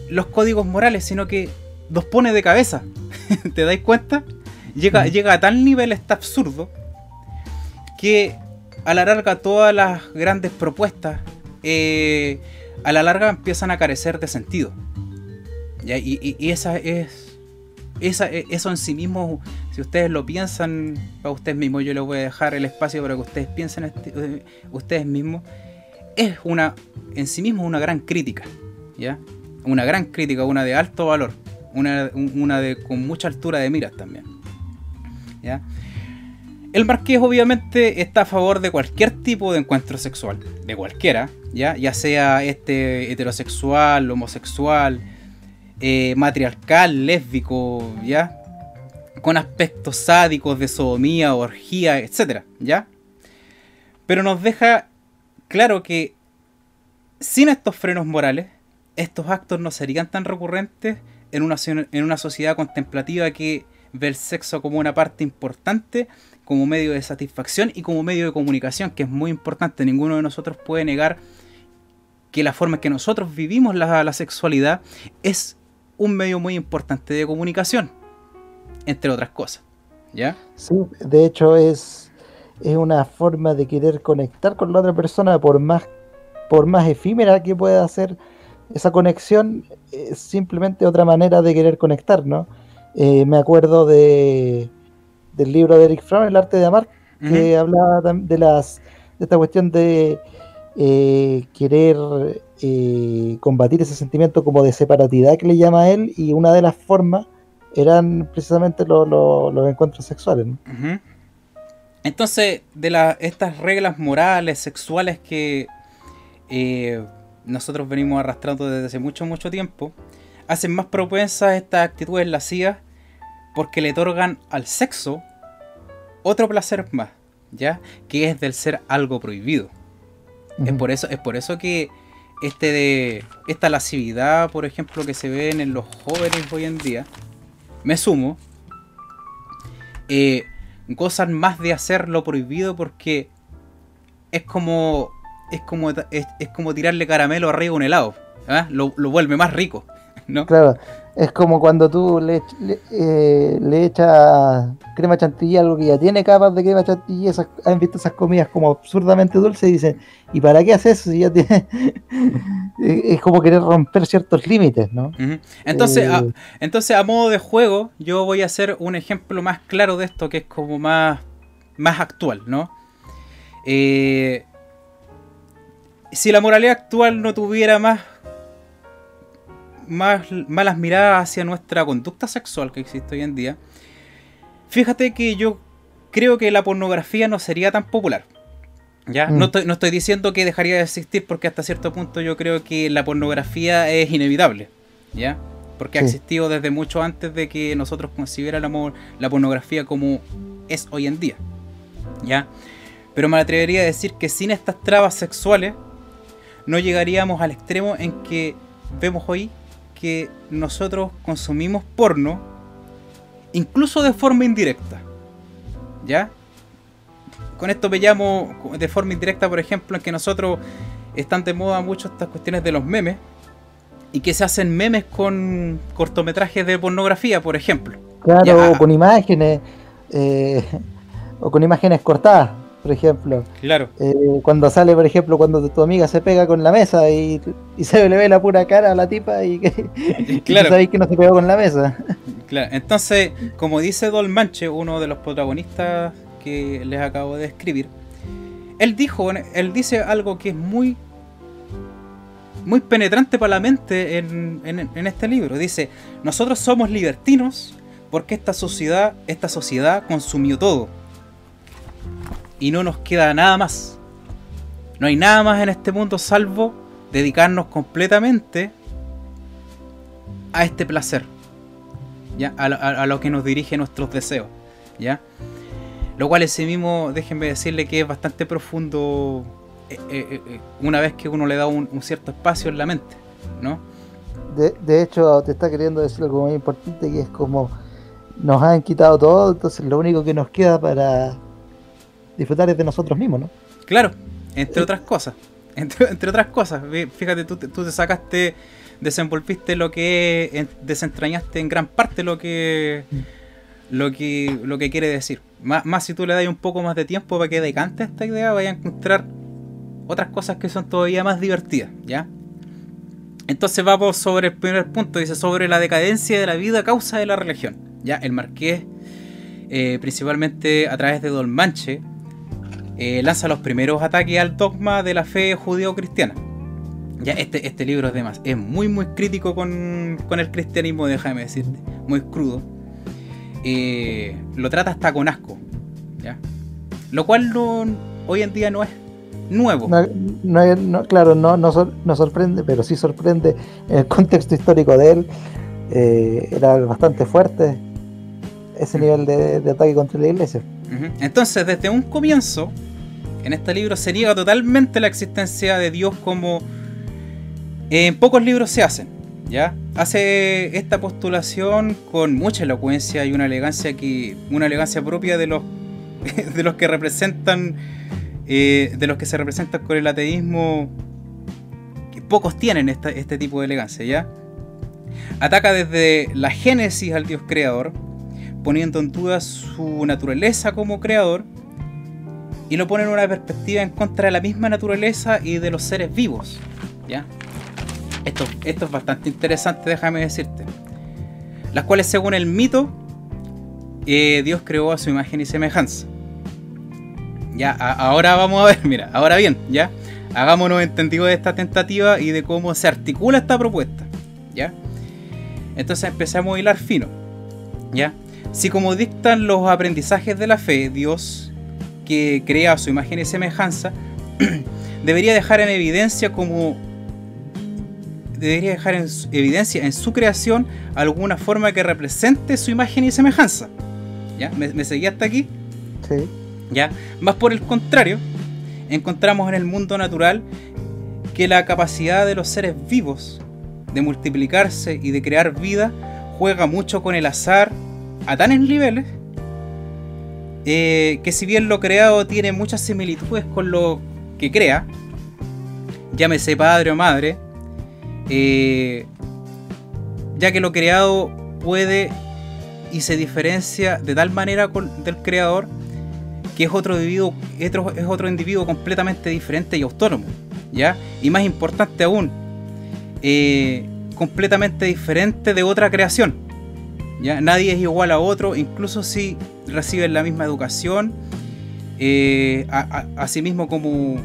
los códigos morales, sino que nos pone de cabeza. ¿Te dais cuenta? Llega, mm. llega a tal nivel este absurdo que a la larga todas las grandes propuestas eh, a la larga empiezan a carecer de sentido. ¿Ya? Y, y, y, esa es. Esa, eso en sí mismo, si ustedes lo piensan para ustedes mismos, yo les voy a dejar el espacio para que ustedes piensen este, ustedes mismos. Es una, en sí mismo, una gran crítica. ¿Ya? Una gran crítica, una de alto valor. Una, una de, con mucha altura de miras también. El marqués obviamente está a favor de cualquier tipo de encuentro sexual, de cualquiera, ya, ya sea este heterosexual, homosexual, eh, matriarcal, lésbico, ya, con aspectos sádicos de sodomía, orgía, etcétera, ya. Pero nos deja claro que sin estos frenos morales, estos actos no serían tan recurrentes en una, en una sociedad contemplativa que ve el sexo como una parte importante, como medio de satisfacción y como medio de comunicación, que es muy importante. Ninguno de nosotros puede negar que la forma en que nosotros vivimos la, la sexualidad es un medio muy importante de comunicación, entre otras cosas. ¿Ya? Sí, de hecho es, es una forma de querer conectar con la otra persona por más, por más efímera que pueda ser esa conexión, es simplemente otra manera de querer conectar, ¿no? Eh, me acuerdo de, del libro de Eric Fromm, El arte de amar, uh -huh. que hablaba de las de esta cuestión de eh, querer eh, combatir ese sentimiento como de separatidad que le llama él, y una de las formas eran precisamente lo, lo, los encuentros sexuales. ¿no? Uh -huh. Entonces, de la, estas reglas morales, sexuales que nosotros venimos arrastrando desde hace mucho, mucho tiempo, hacen más propensas estas actitudes lascivas porque le otorgan al sexo otro placer más, ¿ya? Que es del ser algo prohibido. Uh -huh. es, por eso, es por eso que este de esta lascividad, por ejemplo, que se ven en los jóvenes hoy en día, me sumo, eh, gozan más de hacer lo prohibido porque es como es como es, es como tirarle caramelo arriba a un helado, ¿eh? lo, lo, vuelve más rico, ¿no? Claro, es como cuando tú le, le, eh, le echas crema chantilly algo que ya tiene capas de crema chantilly, esas, han visto esas comidas como absurdamente dulces y dicen, ¿y para qué haces eso si ya tiene es como querer romper ciertos límites, ¿no? entonces, a, eh, entonces, a modo de juego, yo voy a hacer un ejemplo más claro de esto que es como más, más actual, ¿no? Eh, si la moralidad actual no tuviera más, más malas miradas hacia nuestra conducta sexual que existe hoy en día, fíjate que yo creo que la pornografía no sería tan popular. ¿Ya? No, mm. estoy, diciendo que dejaría de existir porque hasta cierto punto yo creo que la pornografía es inevitable. ¿Ya? Porque ha existido desde mucho antes de que nosotros consideráramos la pornografía como es hoy en día. ¿Ya? Pero me atrevería a decir que sin estas trabas sexuales no llegaríamos al extremo en que vemos hoy que nosotros consumimos porno incluso de forma indirecta. ¿Ya? Con esto veíamos de forma indirecta, por ejemplo, en que nosotros están de moda mucho estas cuestiones de los memes y que se hacen memes con cortometrajes de pornografía, por ejemplo. Claro, con imágenes, eh, o con imágenes cortadas por ejemplo. Claro. Eh, cuando sale, por ejemplo, cuando tu amiga se pega con la mesa y, se le ve la pura cara a la tipa y que claro. sabéis que no se pegó con la mesa. Claro, entonces, como dice Dolmanche, uno de los protagonistas que les acabo de escribir, él dijo, él dice algo que es muy muy penetrante para la mente en, en, este libro. Dice, nosotros somos libertinos porque esta sociedad, esta sociedad consumió todo y no nos queda nada más. No hay nada más en este mundo salvo dedicarnos completamente a este placer, ¿ya? A, lo que nos dirige nuestros deseos, ¿ya? Lo cual ese mismo, déjenme decirle que es bastante profundo eh, eh, eh, una vez que uno le da un, cierto espacio en la mente, ¿no? De, de, hecho, te está queriendo decir algo muy importante que es como nos han quitado todo, entonces lo único que nos queda para disfrutar es de nosotros mismos, ¿no? Claro, entre otras cosas. Entre, otras cosas. Fíjate, tú, tú te sacaste, desenvolviste lo que desentrañaste en gran parte lo que lo que lo que quiere decir. Más, más si tú le das un poco más de tiempo para que decante esta idea, vaya a encontrar otras cosas que son todavía más divertidas, ¿ya? Entonces vamos sobre el primer punto, dice sobre la decadencia de la vida a causa de la religión. Ya, el marqués, eh, principalmente a través de Don Manche, eh, lanza los primeros ataques al dogma de la fe judeo-cristiana. Ya, este, este libro es, de más, es muy muy crítico con, el cristianismo, déjame decirte, muy crudo. Eh, lo trata hasta con asco, ¿ya? Lo cual hoy en día no es nuevo. No, claro, no, no, sorprende, pero sí sorprende en el contexto histórico de él. Eh, era bastante fuerte ese nivel de, de ataque contra la iglesia. Entonces, desde un comienzo, en este libro se niega totalmente la existencia de Dios como en pocos libros se hacen. Hace esta postulación con mucha elocuencia y una elegancia que una elegancia propia de los de los que representan eh, de los que se representan con el ateísmo que pocos tienen este tipo de elegancia. Ataca desde la génesis al Dios creador, poniendo en duda su naturaleza como creador y lo pone en una perspectiva en contra de la misma naturaleza y de los seres vivos. ¿Ya? Esto, esto es bastante interesante, déjame decirte. Las cuales, según el mito, eh, Dios creó a su imagen y semejanza. Ya, ahora vamos a ver, mira, ahora bien, ya, hagámonos entendido de esta tentativa y de cómo se articula esta propuesta, ya. Entonces empezamos a hilar fino, ya. Si como dictan los aprendizajes de la fe, Dios que crea su imagen y semejanza, debería dejar en evidencia como debería dejar en evidencia en su creación alguna forma que represente su imagen y semejanza. ¿Ya? ¿Me, me seguía hasta aquí? Sí. ¿Ya? Más por el contrario, encontramos en el mundo natural que la capacidad de los seres vivos de multiplicarse y de crear vida juega mucho con el azar a tales niveles eh, que si bien lo creado tiene muchas similitudes con lo que crea, llámese padre o madre, eh, ya que lo creado puede y se diferencia de tal manera del creador que es otro individuo, es otro individuo completamente diferente y autónomo, ¿ya? Y más importante aún, eh, completamente diferente de otra creación. ¿Ya? Nadie es igual a otro, incluso si reciben la misma educación, eh, asimismo como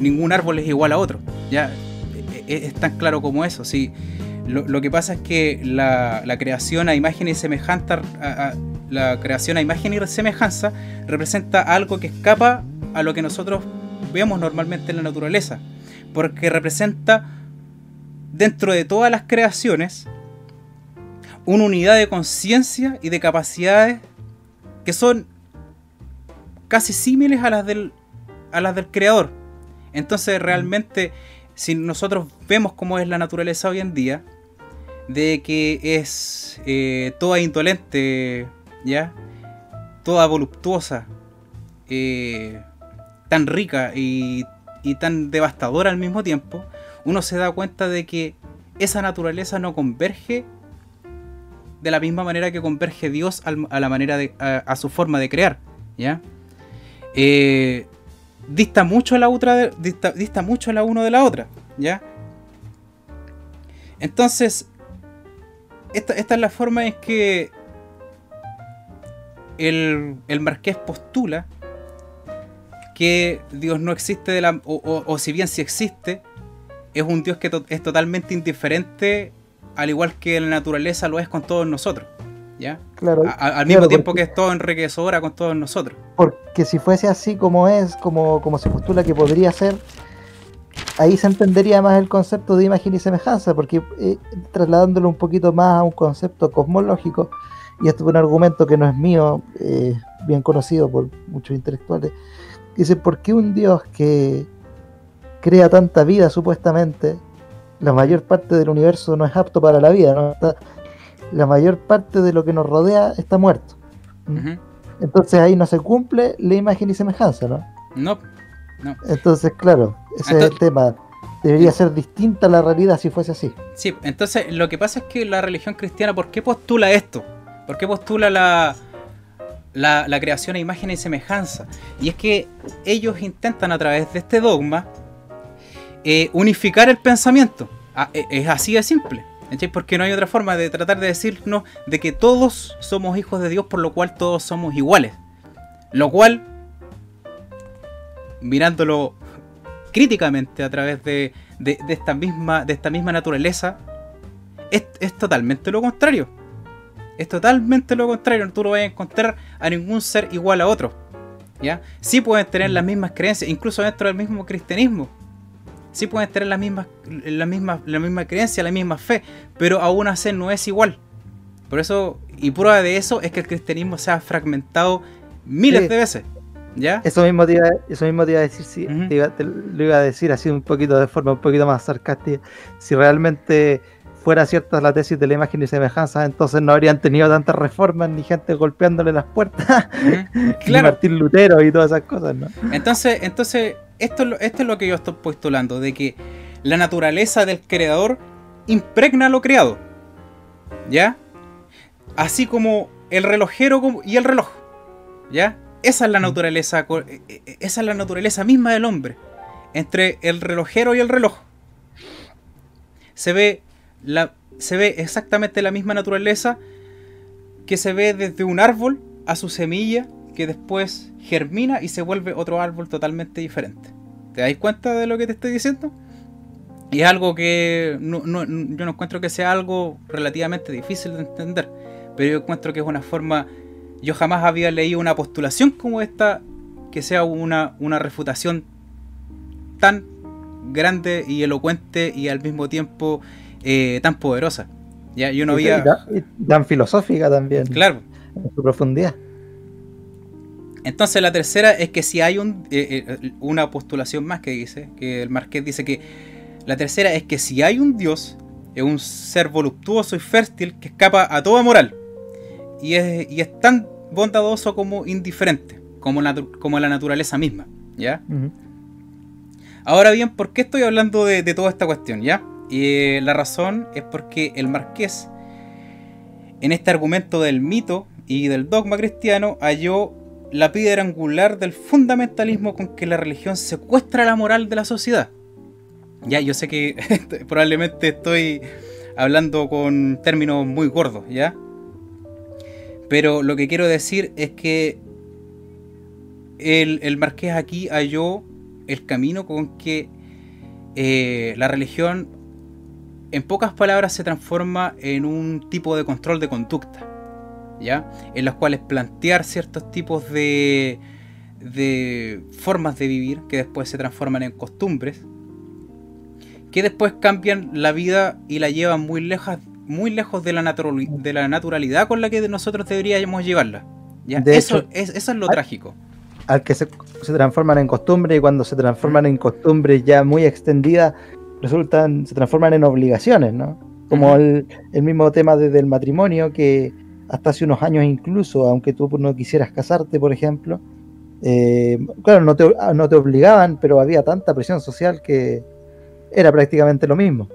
ningún árbol es igual a otro. ¿ya? E, e, es, tan claro como eso. Sí. Lo, que pasa es que la, creación a imagen y semejanza, la creación a imagen y semejanza representa algo que escapa a lo que nosotros vemos normalmente en la naturaleza, porque representa dentro de todas las creaciones una unidad de conciencia y de capacidades que son casi similares a las del, a las del creador. Entonces realmente si nosotros vemos cómo es la naturaleza hoy en día, de que es eh, toda indolente, ¿ya? Toda voluptuosa, eh, tan rica y, y tan devastadora al mismo tiempo, uno se da cuenta de que esa naturaleza no converge de la misma manera que converge Dios a la manera de, a, su forma de crear, ¿ya? Eh, dista mucho la otra, dista, dista, mucho la uno de la otra, ¿ya? Entonces, esta, esta es la forma en que el, el marqués postula que Dios no existe de la, o, o si bien sí existe, es un Dios que es totalmente indiferente, al igual que la naturaleza lo es con todos nosotros. ¿Ya? Claro, al mismo tiempo que es todo enriquecedora con todos nosotros. Porque si fuese así como es, como, como se postula que podría ser, ahí se entendería más el concepto de imagen y semejanza, porque eh, trasladándolo un poquito más a un concepto cosmológico, y esto es un argumento que no es mío, eh, bien conocido por muchos intelectuales, dice, ¿por qué un Dios que crea tanta vida supuestamente, la mayor parte del universo no es apto para la vida, la mayor parte de lo que nos rodea está muerto. Entonces ahí no se cumple la imagen y semejanza, ¿no? No, Entonces, claro, ese es el tema. Debería ser distinta la realidad si fuese así. Sí, entonces lo que pasa es que la religión cristiana, ¿por qué postula esto? ¿Por qué postula la, la, la creación a imagen y semejanza? Y es que ellos intentan a través de este dogma eh, unificar el pensamiento. Ah, e, es así de simple. Porque no hay otra forma de tratar de decirnos de que todos somos hijos de Dios, por lo cual todos somos iguales. Lo cual, mirándolo críticamente a través de, esta, misma, de esta misma naturaleza, es, totalmente lo contrario. Es totalmente lo contrario. Tú no vas a encontrar a ningún ser igual a otro. ¿ya? Sí pueden tener las mismas creencias, incluso dentro del mismo cristianismo sí pueden tener la misma, la misma, la misma creencia, la misma fe, pero aún así no es igual. Por eso, y prueba de eso es que el cristianismo se ha fragmentado miles de veces. ¿Ya? Eso mismo te iba, eso mismo te iba a decir, si, lo iba a decir así un poquito de forma un poquito más sarcástica. Si realmente fuera cierta la tesis de la imagen y semejanza, entonces no habrían tenido tantas reformas ni gente golpeándole las puertas, claro. Martín Lutero y todas esas cosas, ¿no? Entonces, entonces esto, esto es lo que yo estoy postulando, de que la naturaleza del creador impregna lo creado. ¿Ya? Así como el relojero y el reloj. ¿Ya? Esa es la naturaleza, e, e, esa es la naturaleza misma del hombre. Entre el relojero y el reloj. Se ve, la, se ve exactamente la misma naturaleza que se ve desde un árbol a su semilla que después germina y se vuelve otro árbol totalmente diferente. ¿Te dais cuenta de lo que te estoy diciendo? Y es algo que yo no encuentro que sea algo relativamente difícil de entender, pero yo encuentro que es una forma, yo jamás había leído una postulación como esta que sea una, una refutación tan grande y elocuente y al mismo tiempo eh, tan poderosa. Ya, yo no había... tan filosófica también. Claro. En su profundidad. Entonces la tercera es que si hay un, eh, eh, una postulación más que dice, que el Marqués dice que la tercera es que si hay un Dios, es un ser voluptuoso y fértil que escapa a toda moral y es, es tan bondadoso como indiferente, como, como la naturaleza misma, ¿ya? Ahora bien, ¿por qué estoy hablando de, toda esta cuestión, ya? Y la razón es porque el Marqués, en este argumento del mito y del dogma cristiano, halló la piedra angular del fundamentalismo con que la religión secuestra la moral de la sociedad. Ya, yo sé que probablemente estoy hablando con términos muy gordos, ¿ya? Pero lo que quiero decir es que el, el marqués aquí halló el camino con que eh, la religión, en pocas palabras, se transforma en un tipo de control de conducta, ¿ya? En los cuales plantear ciertos tipos de, de formas de vivir que después se transforman en costumbres, que después cambian la vida y la llevan muy lejos, muy lejos de, la de la naturalidad con la que nosotros deberíamos llevarla. ¿ya? eso, es, eso es lo trágico. Al que se, transforman en costumbre y cuando se transforman en costumbres ya muy extendidas, resultan, se transforman en obligaciones, ¿no? Como el, mismo tema desde el matrimonio, que hasta hace unos años incluso, aunque tú no quisieras casarte, por ejemplo, eh, claro, no te, no te obligaban, pero había tanta presión social que, era prácticamente lo mismo.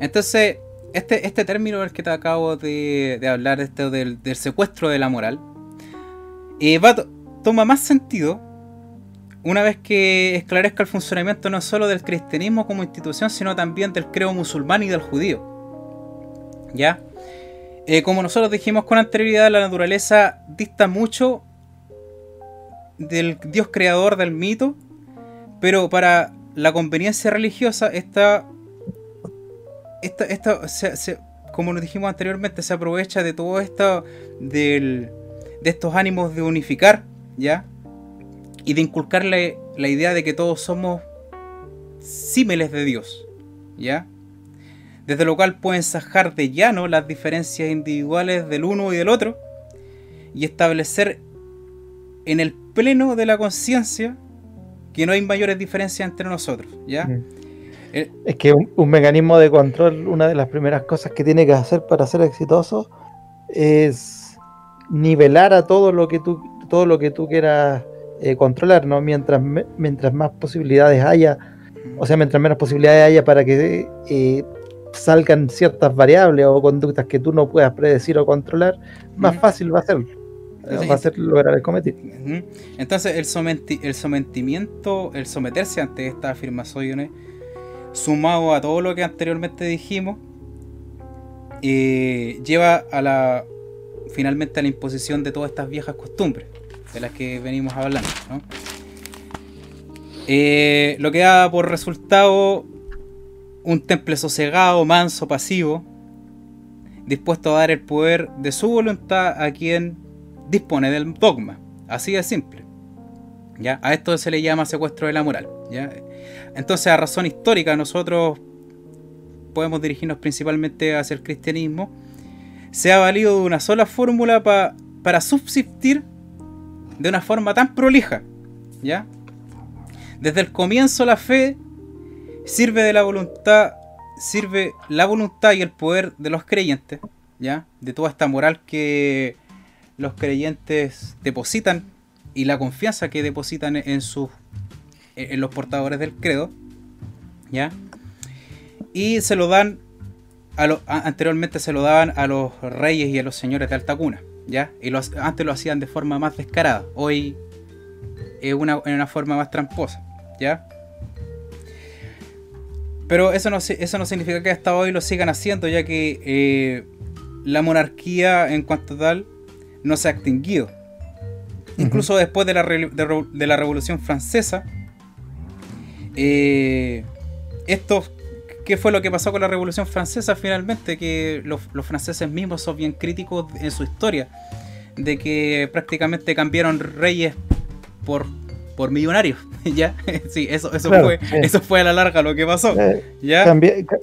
Entonces, este, este término del que te acabo de, hablar, este, del, secuestro de la moral, eh, toma más sentido una vez que esclarezca el funcionamiento no solo del cristianismo como institución, sino también del creo musulmán y del judío. ¿Ya? Eh, como nosotros dijimos con anterioridad, la naturaleza dista mucho del Dios creador del mito, pero para la conveniencia religiosa esta, se, como nos dijimos anteriormente, se aprovecha de todo esto, de estos ánimos de unificar, ¿ya? Y de inculcarle la idea de que todos somos símiles de Dios, ¿ya? Desde lo cual pueden sajar de llano las diferencias individuales del uno y del otro y establecer en el pleno de la conciencia que no hay mayores diferencias entre nosotros, ¿ya? Eh, es que un, mecanismo de control, una de las primeras cosas que tiene que hacer para ser exitoso es nivelar a todo lo que tú, todo lo que tú quieras eh, controlar, ¿no? Mientras, mientras más posibilidades haya, o sea, mientras menos posibilidades haya para que eh, salgan ciertas variables o conductas que tú no puedas predecir o controlar, más fácil va a ser va a ser lograr el cometido. Entonces, el, el sometimiento, el someterse ante estas afirmaciones, sumado a todo lo que anteriormente dijimos, eh, lleva a la finalmente a la imposición de todas estas viejas costumbres de las que venimos hablando. Eh, lo que da por resultado un temple sosegado, manso, pasivo, dispuesto a dar el poder de su voluntad a quien dispone del dogma. Así de simple. ¿ya? A esto se le llama secuestro de la moral. ¿ya? Entonces, a razón histórica, nosotros podemos dirigirnos principalmente hacia el cristianismo. Se ha valido de una sola fórmula para subsistir de una forma tan prolija. ¿ya? Desde el comienzo la fe sirve de la voluntad, sirve la voluntad y el poder de los creyentes, ¿ya? De toda esta moral que los creyentes depositan y la confianza que depositan en sus en los portadores del credo, ¿ya? Y se lo dan a lo, anteriormente se lo daban a los reyes y a los señores de alta cuna, ¿ya? Y antes lo hacían de forma más descarada, hoy es una, en una forma más tramposa, ¿ya? Pero eso no, eso no significa que hasta hoy lo sigan haciendo, ya que eh, la monarquía en cuanto tal no se ha extinguido. Incluso después de la, de, la, Revolución Francesa, eh, esto, ¿qué fue lo que pasó con la Revolución Francesa finalmente? Que los, franceses mismos son bien críticos en su historia, de que prácticamente cambiaron reyes por, por millonarios. ¿Ya? Sí, eso, eso, fue, eso fue a la larga lo que pasó. Eh, ¿ya?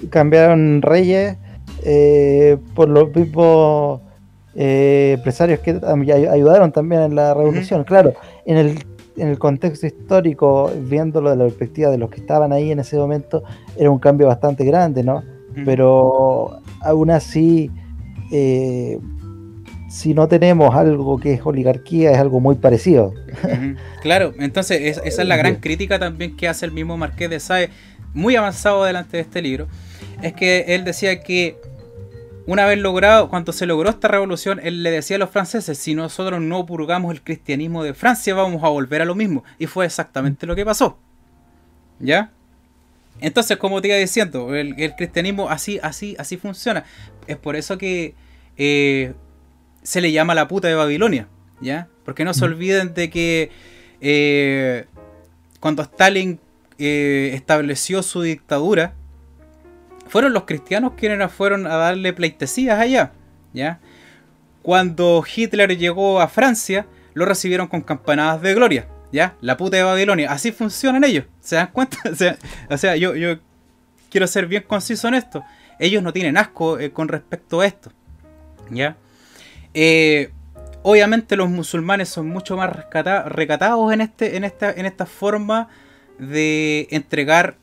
cambiaron reyes eh, por los mismos eh, empresarios que ayudaron también en la revolución. Claro, en el, en el contexto histórico, viéndolo de la perspectiva de los que estaban ahí en ese momento, era un cambio bastante grande, ¿no? Pero aún así, eh, si no tenemos algo que es oligarquía, es algo muy parecido. Claro, entonces esa es la gran crítica también que hace el mismo Marqués de Sade, muy avanzado delante de este libro, es que él decía que una vez logrado, cuando se logró esta revolución, él le decía a los franceses, si nosotros no purgamos el cristianismo de Francia, vamos a volver a lo mismo. Y fue exactamente lo que pasó. ¿Ya? Entonces, como te iba diciendo, el, cristianismo así, así, así funciona. Es por eso que eh, se le llama la puta de Babilonia, ¿ya? Porque no se olviden de que eh, cuando Stalin eh, estableció su dictadura, fueron los cristianos quienes fueron a darle pleitesías allá, ¿ya? Cuando Hitler llegó a Francia, lo recibieron con campanadas de gloria, ¿ya? La puta de Babilonia. Así funcionan ellos, ¿se dan cuenta? o sea, yo, yo quiero ser bien conciso en esto. Ellos no tienen asco eh, con respecto a esto, ¿ya? Eh, obviamente los musulmanes son mucho más recatados en, este, en, esta, en esta forma de entregar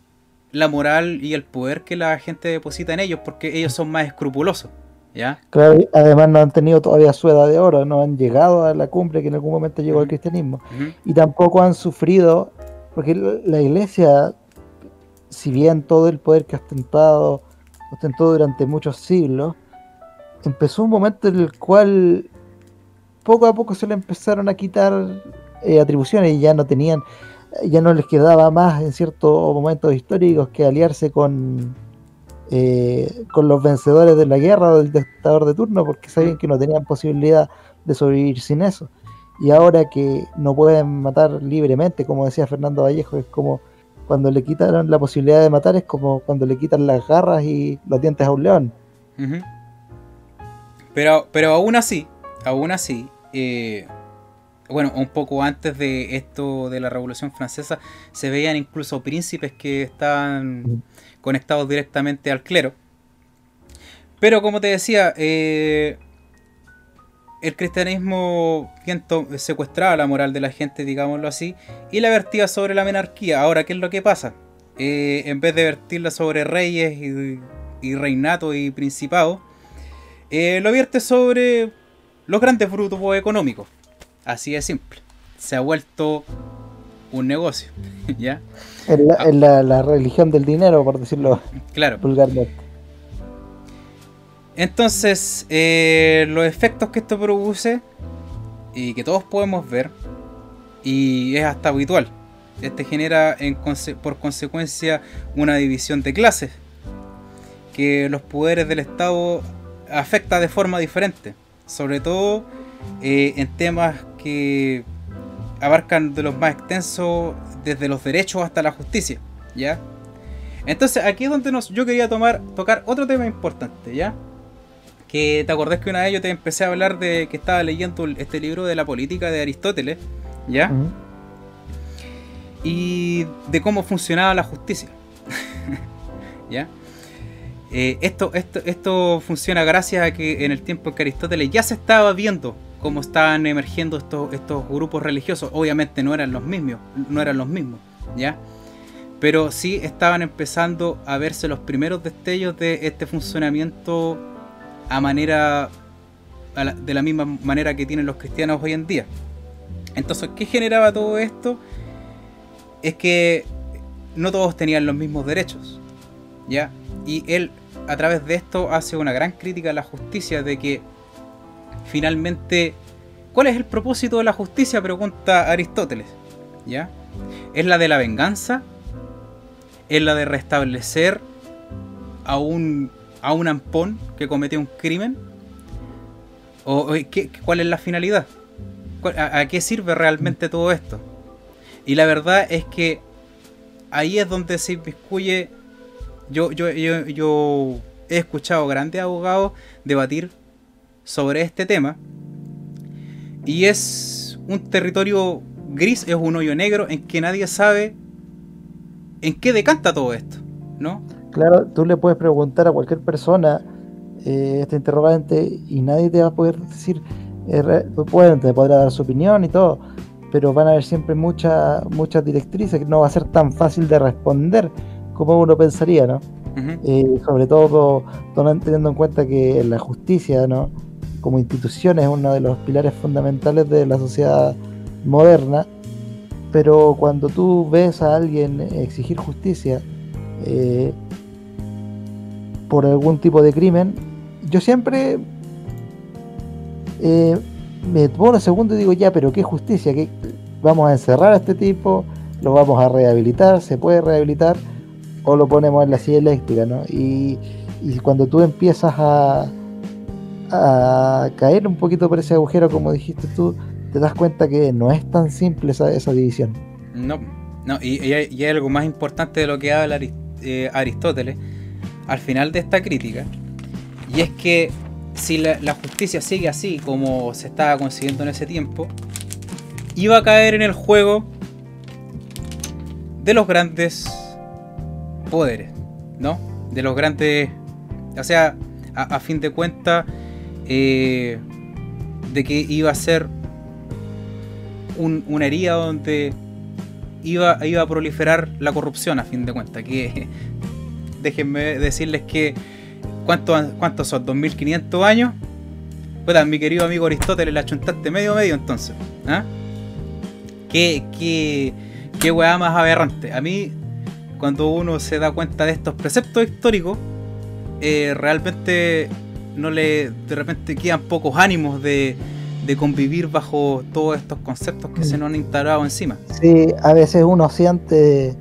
la moral y el poder que la gente deposita en ellos, porque ellos son más escrupulosos. ¿Ya? Claro, además no han tenido todavía su edad de oro, no han llegado a la cumbre que en algún momento llegó el cristianismo. Y tampoco han sufrido, porque la iglesia, si bien todo el poder que ha ostentado, ostentó durante muchos siglos, empezó un momento en el cual poco a poco se le empezaron a quitar eh, atribuciones y ya no tenían ya no les quedaba más en ciertos momentos históricos que aliarse con, eh, con los vencedores de la guerra o del dictador de turno, porque sabían que no tenían posibilidad de sobrevivir sin eso. Y ahora que no pueden matar libremente, como decía Fernando Vallejo, es como cuando le quitaron la posibilidad de matar, es como cuando le quitan las garras y los dientes a un león. Pero, pero aún así, aún así, eh, bueno, un poco antes de esto de la Revolución Francesa, se veían incluso príncipes que estaban conectados directamente al clero. Pero como te decía, eh, el cristianismo secuestraba la moral de la gente, digámoslo así, y la vertía sobre la monarquía. Ahora, ¿qué es lo que pasa? Eh, en vez de vertirla sobre reyes y, reinato y principados, eh, lo vierte sobre los grandes grupos económicos. Así de simple. Se ha vuelto un negocio. ¿Ya? Es la, religión del dinero, por decirlo claro. vulgarmente. Entonces, eh, los efectos que esto produce y que todos podemos ver, y es hasta habitual, este genera por consecuencia una división de clases, que los poderes del Estado afecta de forma diferente, sobre todo eh, en temas que abarcan de los más extensos desde los derechos hasta la justicia, ¿ya? Entonces aquí es donde nos, yo quería tomar, tocar otro tema importante, ¿ya? Que te acordás que una vez yo te empecé a hablar de que estaba leyendo este libro de la política de Aristóteles, ¿ya? Y de cómo funcionaba la justicia, ¿ya? Eh, esto, esto, esto funciona gracias a que en el tiempo en que Aristóteles ya se estaba viendo cómo estaban emergiendo estos, estos grupos religiosos. Obviamente no eran los mismos, no eran los mismos, ¿ya? Pero sí estaban empezando a verse los primeros destellos de este funcionamiento a manera de la misma manera que tienen los cristianos hoy en día. Entonces, ¿qué generaba todo esto? Es que no todos tenían los mismos derechos, ¿ya? Y él a través de esto hace una gran crítica a la justicia de que finalmente, ¿cuál es el propósito de la justicia? Pregunta Aristóteles. ¿Ya? ¿Es la de la venganza? ¿Es la de restablecer a un, a un ampón que cometió un crimen? ¿O ¿qué, cuál es la finalidad? A, qué sirve realmente todo esto? Y la verdad es que ahí es donde se inmiscuye. Yo, yo, yo, yo he escuchado grandes abogados debatir sobre este tema. Y es un territorio gris, es un hoyo negro en que nadie sabe en qué decanta todo esto, ¿no? Claro, tú le puedes preguntar a cualquier persona eh, este interrogante y nadie te va a poder decir, eh, pueden, te podrá dar su opinión y todo, pero van a haber siempre muchas muchas directrices que no va a ser tan fácil de responder como uno pensaría, ¿no? Eh, sobre todo teniendo en cuenta que la justicia, ¿no? como institución es uno de los pilares fundamentales de la sociedad moderna, pero cuando tú ves a alguien exigir justicia eh, por algún tipo de crimen, yo siempre eh, me pongo segundo y digo, ya, pero ¿qué justicia? ¿Vamos a encerrar a este tipo? ¿Lo vamos a rehabilitar? ¿Se puede rehabilitar? O lo ponemos en la silla eléctrica, ¿no? Y, y cuando tú empiezas a, a caer un poquito por ese agujero, como dijiste tú, te das cuenta que no es tan simple esa, división. No, no y, hay, algo más importante de lo que habla eh, Aristóteles al final de esta crítica, y es que si la justicia sigue así como se estaba consiguiendo en ese tiempo, iba a caer en el juego de los grandes poderes, ¿no? De los grandes, o sea, a, fin de cuentas, eh, de que iba a ser un- una herida donde iba, iba a proliferar la corrupción, a fin de cuentas. Que déjenme decirles que ¿cuántos, cuántos son? ¿2500 años? Puta, mi querido amigo Aristóteles, la chuntaste medio medio entonces. ¿Ah? ¿Qué, qué, qué weá más aberrante. A mí, cuando uno se da cuenta de estos preceptos históricos, eh, realmente no le de repente quedan pocos ánimos de, de convivir bajo todos estos conceptos que se nos han instalado encima. Sí, a veces uno siente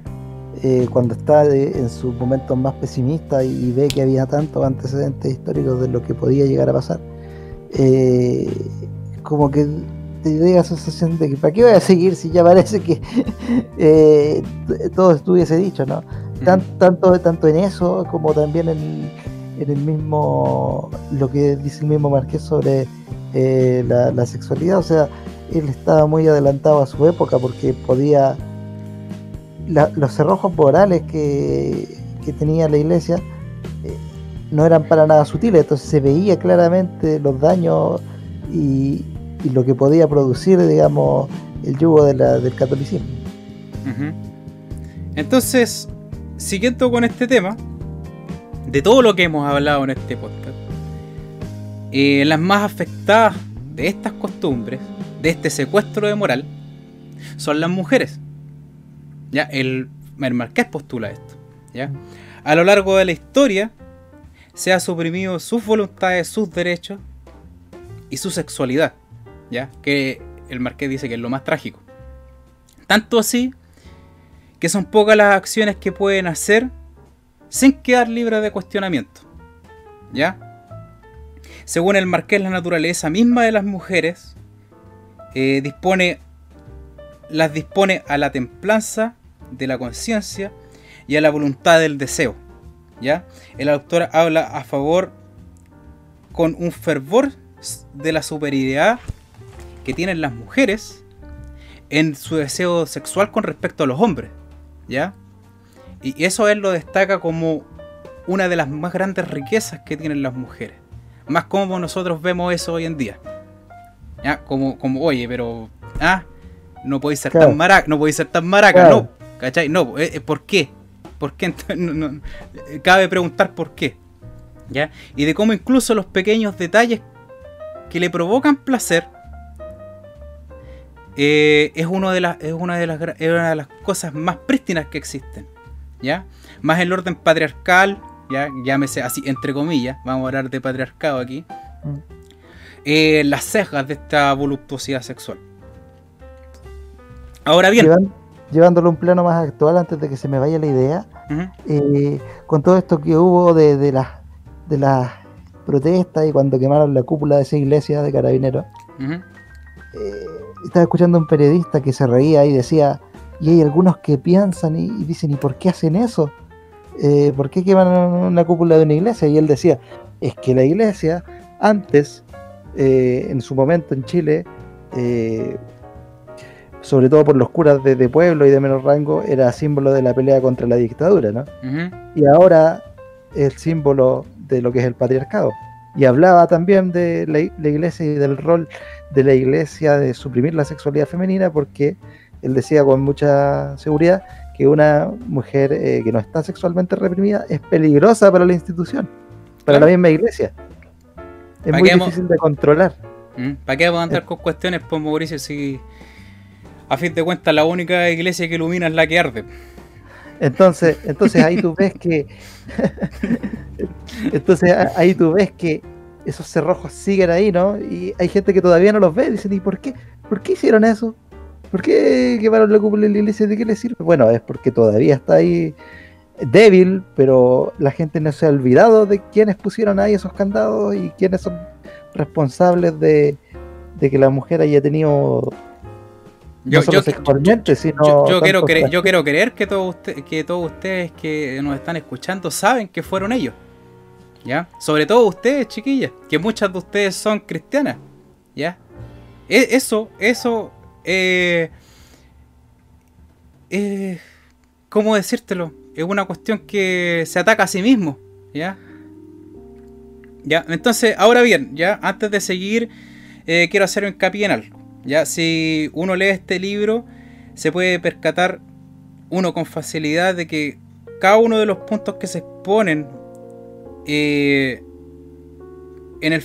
eh, cuando está de- en sus momentos más pesimistas y, y ve que había tantos antecedentes históricos de lo que podía llegar a pasar, eh, como que te llega esa sensación de que ¿para qué voy a seguir si ya parece que eh, todo estuviese dicho, ¿no? Tan- tanto, tanto en eso como también en, en el mismo, lo que dice el mismo Marqués sobre eh, la, la sexualidad, o sea, él estaba muy adelantado a su época porque podía, la- los cerrojos morales que, que tenía la iglesia eh, no eran para nada sutiles, entonces se veía claramente los daños y, y lo que podía producir, digamos, el yugo del catolicismo. Entonces, siguiendo con este tema, de todo lo que hemos hablado en este podcast, eh, las más afectadas de estas costumbres, de este secuestro de moral, son las mujeres. Ya, el, el marqués postula esto. ¿ya? A lo largo de la historia, se ha suprimido sus voluntades, sus derechos y su sexualidad. ¿Ya? Que el marqués dice que es lo más trágico. Tanto así que son pocas las acciones que pueden hacer sin quedar libres de cuestionamiento. ¿Ya? Según el marqués, la naturaleza misma de las mujeres eh, dispone, las dispone a la templanza de la conciencia y a la voluntad del deseo. ¿Ya? El autor habla a favor con un fervor de la superioridad que tienen las mujeres en su deseo sexual con respecto a los hombres. ¿Ya? Y eso él lo destaca como una de las más grandes riquezas que tienen las mujeres. Más como nosotros vemos eso hoy en día. ¿Ya? Como, como oye, pero. Ah, no podéis ser Claro. tan maraca, no podéis ser tan maraca, Claro. no. ¿Cachai? No, eh, eh, ¿por qué? ¿Por qué? Entonces, no- no- eh, cabe preguntar por qué. ¿Ya? Y de cómo incluso los pequeños detalles que le provocan placer eh, es, uno de las, es, una de las, es una de las cosas más prístinas que existen. ¿Ya? Más el orden patriarcal, ya llámese así, entre comillas, vamos a hablar de patriarcado aquí. Mm. eh, las cejas de esta voluptuosidad sexual. Ahora bien, Llevan- llevándolo a un plano más actual antes de que se me vaya la idea, eh, con todo esto que hubo de, de las de las protestas y cuando quemaron la cúpula de esa iglesia de carabineros, eh, estaba escuchando a un periodista que se reía y decía, y hay algunos que piensan y, y dicen, ¿y por qué hacen eso? Eh, ¿Por qué queman una cúpula de una iglesia? Y él decía, es que la iglesia antes, eh, en su momento en Chile, eh, sobre todo por los curas de, de pueblo y de menor rango, era símbolo de la pelea contra la dictadura, ¿no? y ahora el símbolo de lo que es el patriarcado. Y hablaba también de la, iglesia y del rol de la iglesia de suprimir la sexualidad femenina porque él decía con mucha seguridad que una mujer eh, que no está sexualmente reprimida es peligrosa para la institución, para Claro. la misma iglesia. Es ¿Para muy difícil de controlar. ¿Mm? ¿Para qué vamos a andar con cuestiones, pues, Mauricio, si a fin de cuentas la única iglesia que ilumina es la que arde? Entonces, entonces ahí tú ves que entonces ahí tú ves que esos cerrojos siguen ahí, ¿no? Y hay gente que todavía no los ve, dicen, ¿y por qué? ¿Por qué hicieron eso? ¿Por qué quemaron la cúpula de la iglesia? ¿De qué les sirve? Bueno, es porque todavía está ahí débil, pero la gente no se ha olvidado de quiénes pusieron ahí esos candados y quiénes son responsables de, que la mujer haya tenido yo, yo, quiero creer, yo quiero creer que todos que todos ustedes que nos están escuchando saben que fueron ellos. ¿Ya? Sobre todo ustedes, chiquillas, que muchas de ustedes son cristianas. ¿Ya? E, eso, eso, eh, eh, ¿cómo decírtelo? Es una cuestión que se ataca a sí mismo, ¿ya? Ya, entonces, ahora bien, ya, antes de seguir, eh, quiero hacer un hincapié en algo. Ya, si uno lee este libro, se puede percatar uno con facilidad de que cada uno de los puntos que se exponen eh, en el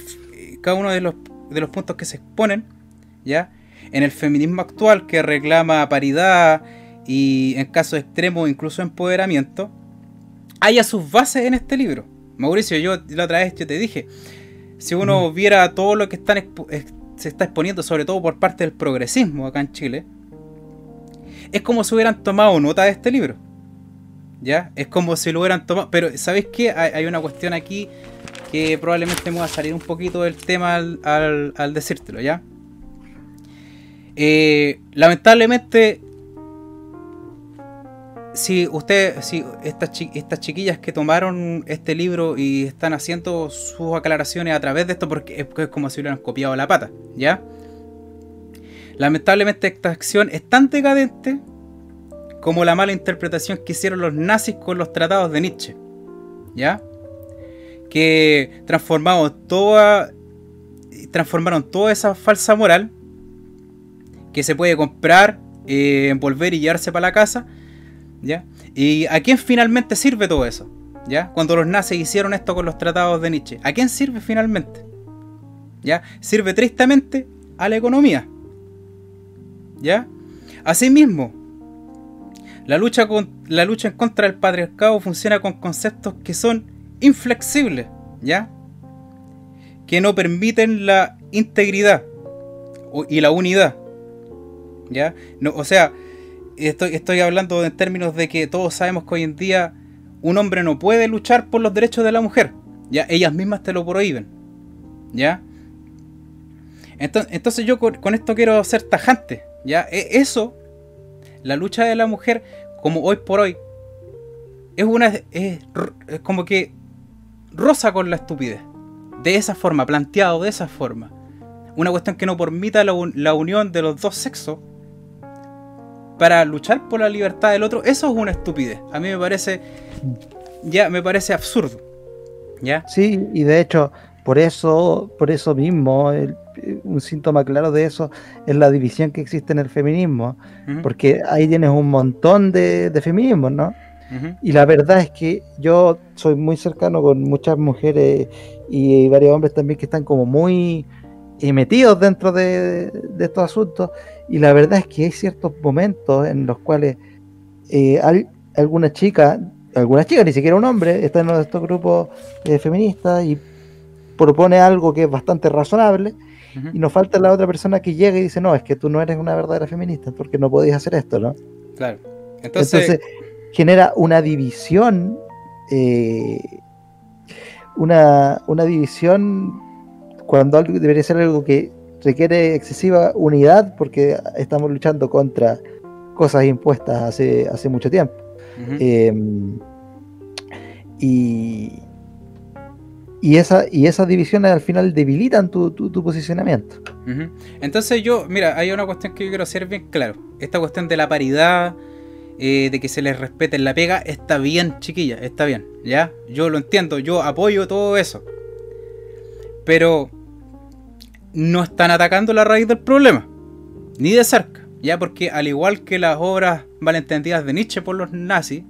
cada uno de los, de los puntos que se exponen, ¿ya? En el feminismo actual que reclama paridad, y en casos extremos incluso empoderamiento, haya sus bases en este libro. Mauricio, yo la otra vez yo te dije, si uno viera todo lo que están se está exponiendo, sobre todo por parte del progresismo acá en Chile, es como si hubieran tomado nota de este libro. ¿Ya? Es como si lo hubieran tomado. Pero, ¿sabéis qué? Hay, una cuestión aquí que probablemente me va a salir un poquito del tema al, al, decírtelo, ¿ya? Eh, lamentablemente, si usted, si estas, chiquillas que tomaron este libro y están haciendo sus aclaraciones a través de esto, porque es, como si hubieran copiado la pata, ¿ya? Lamentablemente esta acción es tan decadente como la mala interpretación que hicieron los nazis con los tratados de Nietzsche, ¿ya? Que transformaron toda, transformaron toda esa falsa moral que se puede comprar, eh, envolver y llevarse para la casa ¿ya? ¿Y a quién finalmente sirve todo eso? ¿Ya? Cuando los nazis hicieron esto con los tratados de Nietzsche, ¿a quién sirve finalmente? ¿Ya? Sirve tristemente a la economía. ¿Ya? Asimismo, la lucha, en contra del patriarcado funciona con conceptos que son inflexibles, ¿ya? Que no permiten la integridad y la unidad, ¿ya? No, o sea, estoy, estoy hablando en términos de que todos sabemos que hoy en día un hombre no puede luchar por los derechos de la mujer. Ya, ellas mismas te lo prohíben. ¿Ya? Entonces, entonces yo con, esto quiero ser tajante. ¿Ya? E, eso, la lucha de la mujer, como hoy por hoy, es una. Es, como que rosa con la estupidez. De esa forma, planteado de esa forma. Una cuestión que no permita la, la unión de los dos sexos para luchar por la libertad del otro, eso es una estupidez. A mí me parece, ya me parece absurdo. ¿Ya? Sí, y de hecho, por eso, por eso mismo, un síntoma claro de eso es la división que existe en el feminismo, porque ahí tienes un montón de, de feminismos, ¿no? Y la verdad es que yo soy muy cercano con muchas mujeres y varios hombres también que están como muy metidos dentro de, de estos asuntos y la verdad es que hay ciertos momentos en los cuales eh, hay alguna chica, alguna chica, ni siquiera un hombre, está en uno de estos grupos eh, feministas y propone algo que es bastante razonable. Y nos falta la otra persona que llega y dice, no, es que tú no eres una verdadera feminista porque no podías hacer esto, ¿no? Claro. Entonces, genera una división, eh, una, una división cuando algo debería ser algo que requiere excesiva unidad porque estamos luchando contra cosas impuestas hace, hace mucho tiempo. Em, y, y, esa, y esas divisiones al final debilitan tu, posicionamiento. Entonces yo, mira, hay una cuestión que yo quiero hacer bien claro. Esta cuestión de la paridad, eh, de que se les respete la pega, está bien, chiquilla, está bien, ¿ya? Yo lo entiendo, yo apoyo todo eso. Pero no están atacando la raíz del problema, ni de cerca, ya porque al igual que las obras malentendidas de Nietzsche por los nazis,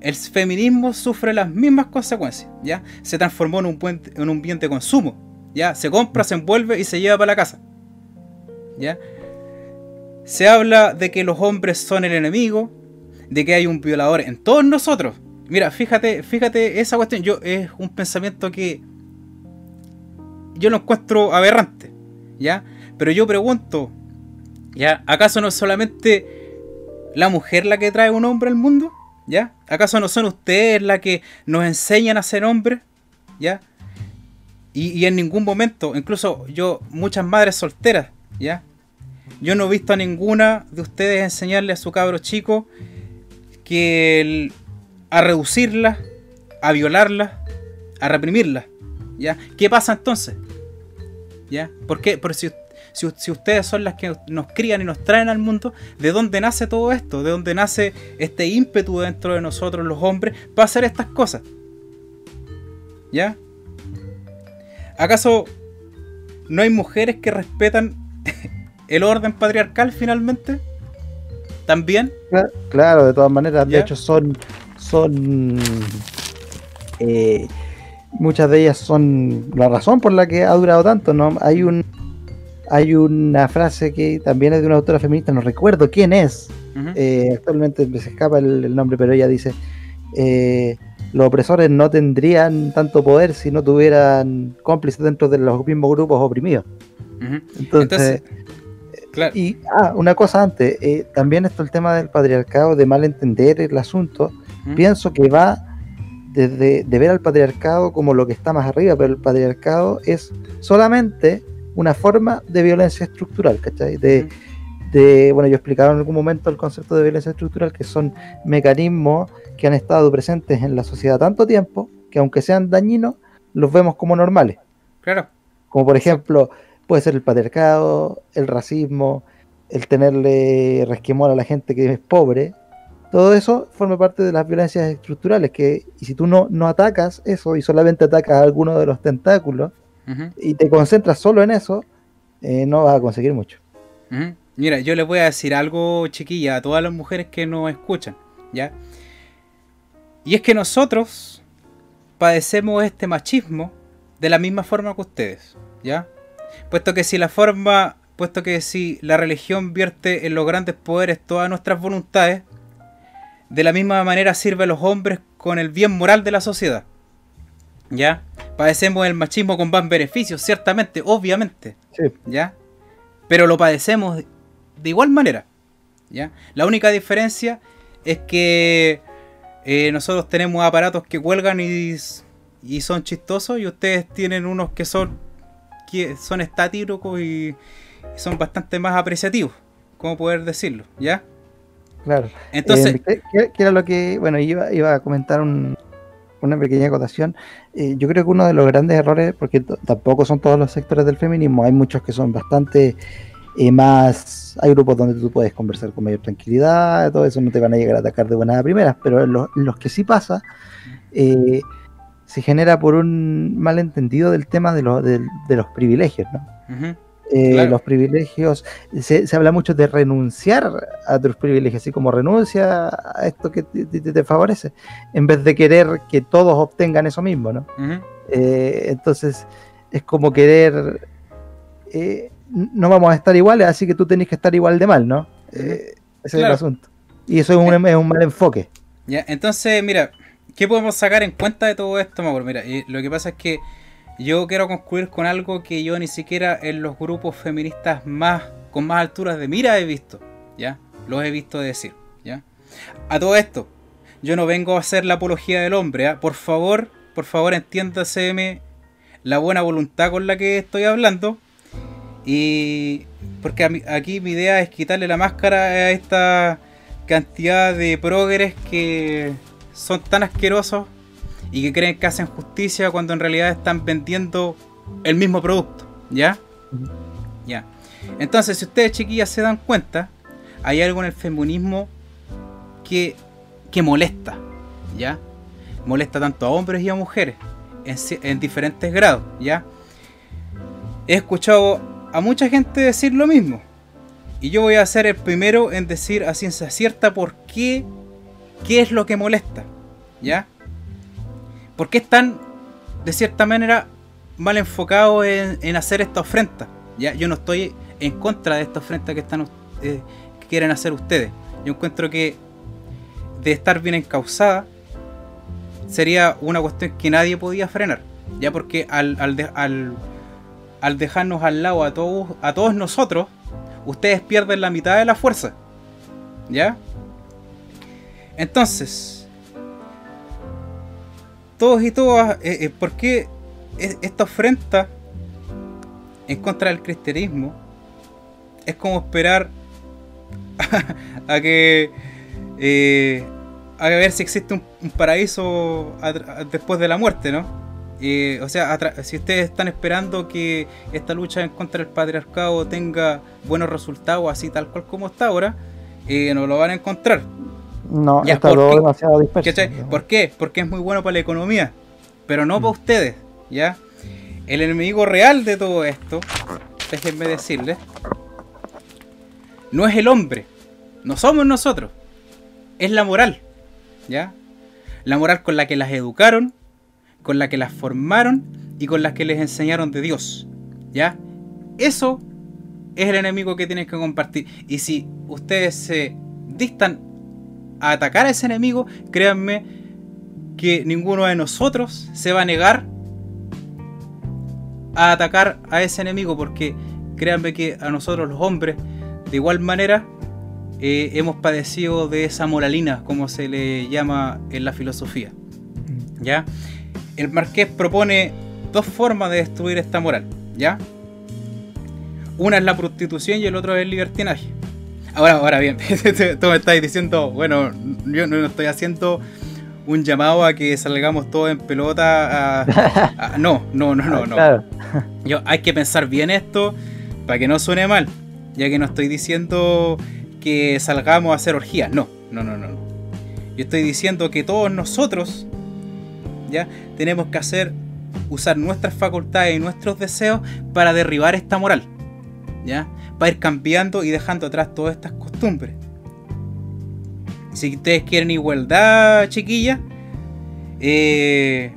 el feminismo sufre las mismas consecuencias, ya se transformó en un, en un bien de consumo, ya se compra, se envuelve y se lleva para la casa, ya se habla de que los hombres son el enemigo, de que hay un violador en todos nosotros. Mira, fíjate, fíjate esa cuestión. Yo es un pensamiento que yo lo encuentro aberrante, ¿ya? Pero yo pregunto, ¿ya? ¿Acaso no es solamente la mujer la que trae un hombre al mundo? ¿Ya? ¿Acaso no son ustedes las que nos enseñan a ser hombres? ¿Ya? Y, y en ningún momento, incluso yo, muchas madres solteras, ¿ya? Yo no he visto a ninguna de ustedes enseñarle a su cabro chico que a reducirla, a violarla, a reprimirla. ¿Ya? ¿Qué pasa entonces? ¿Ya? ¿Por qué? Por si, si, si ustedes son las que nos crían y nos traen al mundo, ¿de dónde nace todo esto? ¿De dónde nace este ímpetu dentro de nosotros, los hombres, para hacer estas cosas? ¿Ya? ¿Acaso no hay mujeres que respetan el orden patriarcal finalmente? ¿También? Cla- Claro, de todas maneras, de hecho son, son eh, muchas de ellas son la razón por la que ha durado tanto, ¿no? Hay un hay una frase que también es de una autora feminista, no recuerdo quién es, eh, actualmente me se escapa el, el nombre, pero ella dice eh, los opresores no tendrían tanto poder si no tuvieran cómplices dentro de los mismos grupos oprimidos. Entonces, Entonces, claro. y ah, una cosa antes, eh, también está el tema del patriarcado, de mal entender el asunto. Pienso que va desde de ver al patriarcado como lo que está más arriba, pero el patriarcado es solamente una forma de violencia estructural, ¿cachai? De, de, bueno, yo explicaba en algún momento el concepto de violencia estructural, que son mecanismos que han estado presentes en la sociedad tanto tiempo, que aunque sean dañinos, los vemos como normales. Claro. Como por ejemplo, puede ser el patriarcado, el racismo, el tenerle resquemor a la gente que es pobre. Todo eso forma parte de las violencias estructurales. Que, y si tú no, no atacas eso y solamente atacas a alguno de los tentáculos y te concentras solo en eso, eh, no vas a conseguir mucho. Mira, yo les voy a decir algo, chiquilla, a todas las mujeres que nos escuchan, ¿ya? Y es que nosotros padecemos este machismo de la misma forma que ustedes, ¿ya? Puesto que si la forma, puesto que si la religión vierte en los grandes poderes todas nuestras voluntades, de la misma manera sirve a los hombres con el bien moral de la sociedad. ¿Ya? Padecemos el machismo con más beneficios, ciertamente, obviamente. Sí. ¿ya? Pero lo padecemos de igual manera, ¿ya? La única diferencia es que eh, nosotros tenemos aparatos que cuelgan y, y son chistosos y ustedes tienen unos que son que son estáticos y son bastante más apreciativos, ¿cómo poder decirlo? ¿Ya? Claro. Entonces, Eh, ¿qué, era lo que, bueno, iba, iba a comentar un- una pequeña acotación. Eh, yo creo que uno de los grandes errores, porque tampoco son todos los sectores del feminismo, hay muchos que son bastante eh, más, hay grupos donde tú puedes conversar con mayor tranquilidad, todo eso no te van a llegar a atacar de buenas a primeras, pero en los, los que sí pasa, eh, se genera por un malentendido del tema de, los de, de los privilegios, ¿no? Eh, Claro. los privilegios, se, se habla mucho de renunciar a tus privilegios, así como renuncia a esto que te, te- te favorece, en vez de querer que todos obtengan eso mismo, ¿no? Eh, entonces, es como querer, eh, no vamos a estar iguales, así que tú tenés que estar igual de mal, ¿no? Ese es el asunto. Y eso es un, es un mal enfoque. Ya, entonces, mira, ¿qué podemos sacar en cuenta de todo esto, Mauro? Mira, lo que pasa es que yo quiero concluir con algo que yo ni siquiera en los grupos feministas más con más alturas de mira he visto, ¿ya? Los he visto decir, ¿ya? A todo esto, yo no vengo a hacer la apología del hombre, ¿ah? Por favor, por favor, entiéndaseme la buena voluntad con la que estoy hablando. Y porque aquí mi idea es quitarle la máscara a esta cantidad de progres que son tan asquerosos y que creen que hacen justicia cuando en realidad están vendiendo el mismo producto, ¿ya? Ya. Entonces, si ustedes chiquillas se dan cuenta, hay algo en el feminismo que, que molesta, ¿ya? Molesta tanto a hombres y a mujeres en, en diferentes grados, ¿ya? He escuchado a mucha gente decir lo mismo. Y yo voy a ser el primero en decir a ciencia cierta por qué, qué es lo que molesta, ¿ya? ¿Por qué están, de cierta manera, mal enfocados en, en hacer esta ofrenda? ¿ya? Yo no estoy en contra de esta ofrenda que, están, eh, que quieren hacer ustedes. Yo encuentro que de estar bien encausada sería una cuestión que nadie podía frenar. Ya porque al, al, al, al dejarnos al lado a todos, a todos nosotros, ustedes pierden la mitad de la fuerza. ¿Ya? Entonces, todos y todas, eh, eh, ¿por qué esta ofrenda en contra del cristianismo es como esperar a, que eh, a ver si existe un, paraíso después de la muerte, ¿no? Eh, o sea, si ustedes están esperando que esta lucha en contra del patriarcado tenga buenos resultados, así tal cual como está ahora, eh, no lo van a encontrar. No, Ya, está ¿por todo demasiado disperso. ¿Por qué? Porque es muy bueno para la economía, pero no Mm. para ustedes, ¿ya? El enemigo real de todo esto, déjenme decirles, no es el hombre, no somos nosotros, es la moral, ¿ya? La moral con la que las educaron, con la que las formaron y con la que les enseñaron de Dios, ¿ya? Eso es el enemigo que tienen que compartir. Y si ustedes se distan a atacar a ese enemigo, créanme que ninguno de nosotros se va a negar a atacar a ese enemigo, porque créanme que a nosotros los hombres, de igual manera, eh, hemos padecido de esa moralina, como se le llama en la filosofía. ¿Ya? El marqués propone dos formas de destruir esta moral, ¿ya? Una es la prostitución y el otro es el libertinaje. Ahora, ahora bien, tú me estás diciendo, bueno, yo no estoy haciendo un llamado a que salgamos todos en pelota a... a- no, no, no, no, no. Claro. Yo, hay que pensar bien esto para que no suene mal, ya que no estoy diciendo que salgamos a hacer orgías, no, no, no, no. no. Yo estoy diciendo que todos nosotros, ya, tenemos que hacer, usar nuestras facultades y nuestros deseos para derribar esta moral, ya, para ir cambiando y dejando atrás todas estas costumbres. Si ustedes quieren igualdad, chiquillas, eh,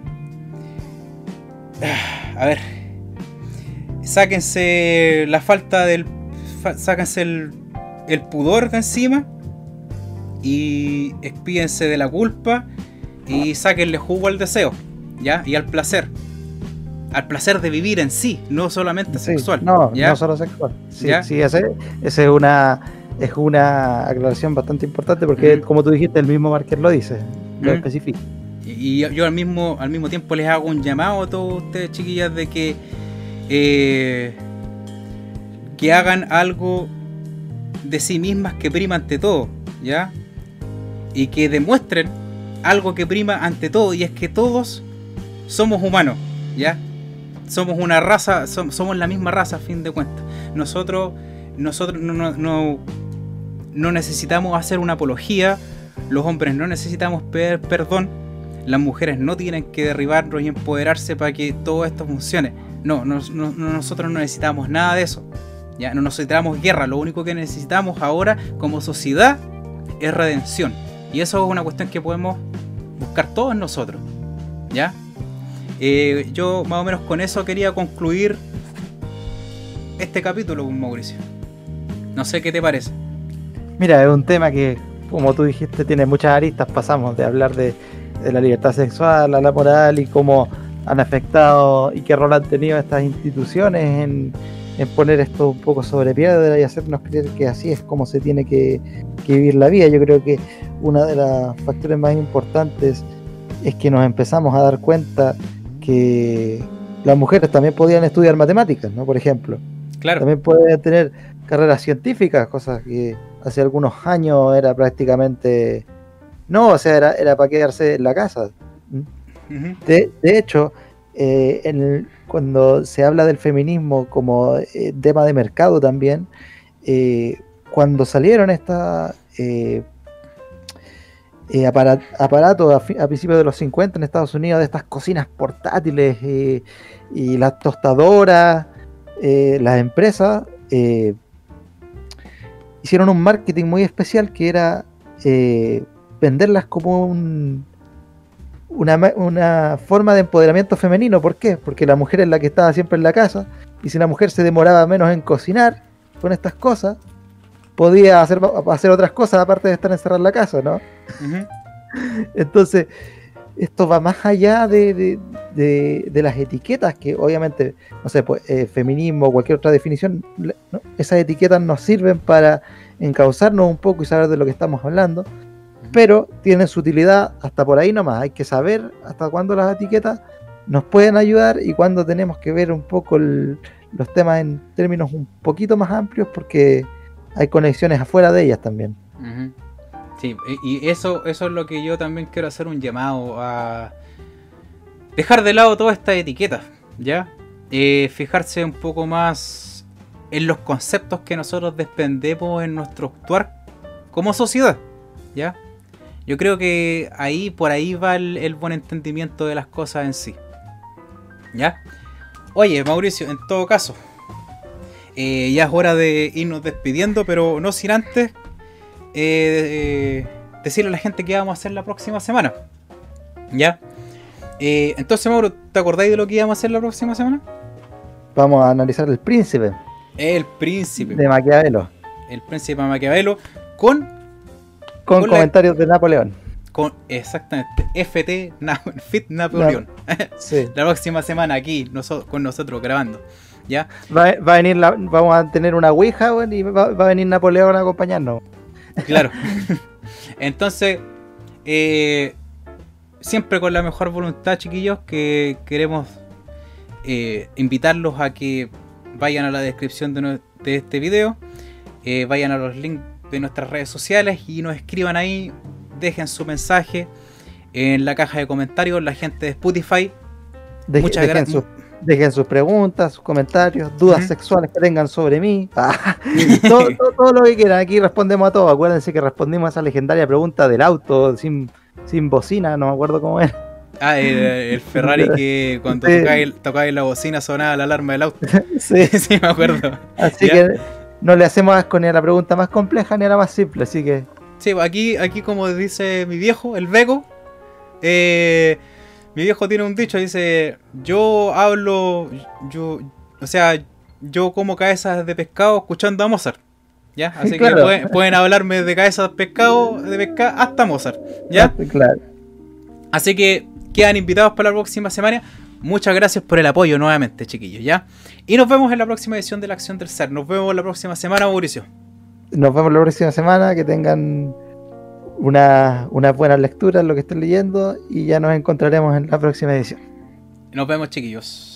a ver, sáquense la falta del. sáquense el, el pudor de encima. Y expídense de la culpa. Y sáquenle jugo al deseo. ¿Ya? Y al placer. Al placer de vivir en sí, no solamente Sí, sexual. No, ¿ya? no solo sexual. Sí, ¿Ya? sí, ese, ese es una es una aclaración bastante importante porque, Ujú. como tú dijiste, el mismo Marqués lo dice, lo Ujú. especifica. Y yo al mismo al mismo tiempo les hago un llamado a todos ustedes, chiquillas, de que eh, que hagan algo de sí mismas que prima ante todo, ¿ya? Y que demuestren algo que prima ante todo, y es que todos somos humanos, ¿ya? Somos una raza, som- somos la misma raza a fin de cuentas. Nosotros, nosotros no, necesitamos hacer una apología, los hombres no necesitamos pedir perdón, las mujeres no tienen que derribarnos y empoderarse para que todo esto funcione. No- nosotros no necesitamos nada de eso. Ya no necesitamos guerra, lo único que necesitamos ahora como sociedad es redención. Y eso es una cuestión que podemos buscar todos nosotros. ¿Ya? Eh, yo más o menos con eso quería concluir este capítulo, Mauricio. No sé qué te parece. Mira, es un tema que, como tú dijiste, tiene muchas aristas. Pasamos de hablar de, la libertad sexual a la moral y cómo han afectado y qué rol han tenido estas instituciones en, poner esto un poco sobre piedra y hacernos creer que así es como se tiene que, que vivir la vida. Yo creo que una de las factores más importantes es que nos empezamos a dar cuenta que las mujeres también podían estudiar matemáticas, ¿no? Por ejemplo. Claro. También puede tener carreras científicas, cosas que hace algunos años era prácticamente... No, o sea, era, era para quedarse en la casa. Ujú. De, de hecho, eh, en el- cuando se habla del feminismo como eh, tema de mercado también, eh, cuando salieron estas eh, apara- aparatos a, principios de los 50 en Estados Unidos, de estas cocinas portátiles eh, y las tostadoras, eh, las empresas eh, hicieron un marketing muy especial que era venderlas como un, una, una forma de empoderamiento femenino. ¿Por qué? Porque la mujer es la que estaba siempre en la casa y si la mujer se demoraba menos en cocinar con estas cosas, podía hacer, hacer otras cosas aparte de estar encerrada en la casa, ¿no? Entonces, esto va más allá de, de- de- de las etiquetas que obviamente, no sé, pues, eh, feminismo o cualquier otra definición, esas etiquetas nos sirven para encauzarnos un poco y saber de lo que estamos hablando, pero tienen su utilidad hasta por ahí nomás. Hay que saber hasta cuándo las etiquetas nos pueden ayudar y cuándo tenemos que ver un poco los temas en términos un poquito más amplios porque hay conexiones afuera de ellas también. Sí, y eso, eso es lo que yo también quiero hacer un llamado a dejar de lado todas estas etiquetas, ¿ya? Eh, fijarse un poco más en los conceptos que nosotros desprendemos en nuestro actuar como sociedad, ¿ya? Yo creo que ahí, por ahí va el, buen entendimiento de las cosas en sí. ¿Ya? Oye, Mauricio, en todo caso, eh, ya es hora de irnos despidiendo, pero no sin antes eh, decirle a la gente que vamos a hacer la próxima semana. ¿Ya? Eh, entonces, Mauro, ¿te acordáis de lo que íbamos a hacer la próxima semana? Vamos a analizar el príncipe. El príncipe. De Maquiavelo. El príncipe de Maquiavelo con... Con, comentarios de Napoleón. Con, exactamente, FT Fit Napoleón. sí. la próxima semana aquí con nosotros grabando. ¿Ya? Va, a venir vamos a tener una Ouija y va, a venir Napoleón a acompañarnos. Claro. Entonces, eh, siempre con la mejor voluntad, chiquillos, que queremos eh, invitarlos a que vayan a la descripción de, este video, eh, vayan a los links de nuestras redes sociales y nos escriban ahí, dejen su mensaje en la caja de comentarios, la gente de Spotify. Muchas gracias. Dejen sus preguntas, sus comentarios, dudas sexuales que tengan sobre mí. Ah, todo, todo, lo que quieran, aquí respondemos a todo. Acuérdense que respondimos a esa legendaria pregunta del auto sin sin bocina, no me acuerdo cómo era. Ah, el, Ferrari que cuando tocáis, la bocina sonaba la alarma del auto. sí. sí, me acuerdo. Así que no le hacemos asco ni a la pregunta más compleja ni a la más simple, así que. Sí, aquí, aquí como dice mi viejo, el Vego, eh, mi viejo tiene un dicho, dice, yo hablo, yo, o sea, yo como cabezas de pescado escuchando a Mozart. ¿ya? Así que pueden, hablarme de cabezas de pescado, de pescado hasta Mozart, ¿ya? Claro. Así que quedan invitados para la próxima semana. Muchas gracias por el apoyo nuevamente, chiquillos, ¿ya? Y nos vemos en la próxima edición de la Acción del Ser. Nos vemos la próxima semana, Mauricio. Nos vemos la próxima semana, que tengan una, buena buenas lecturas, lo que estén leyendo, y ya nos encontraremos en la próxima edición. Nos vemos, chiquillos.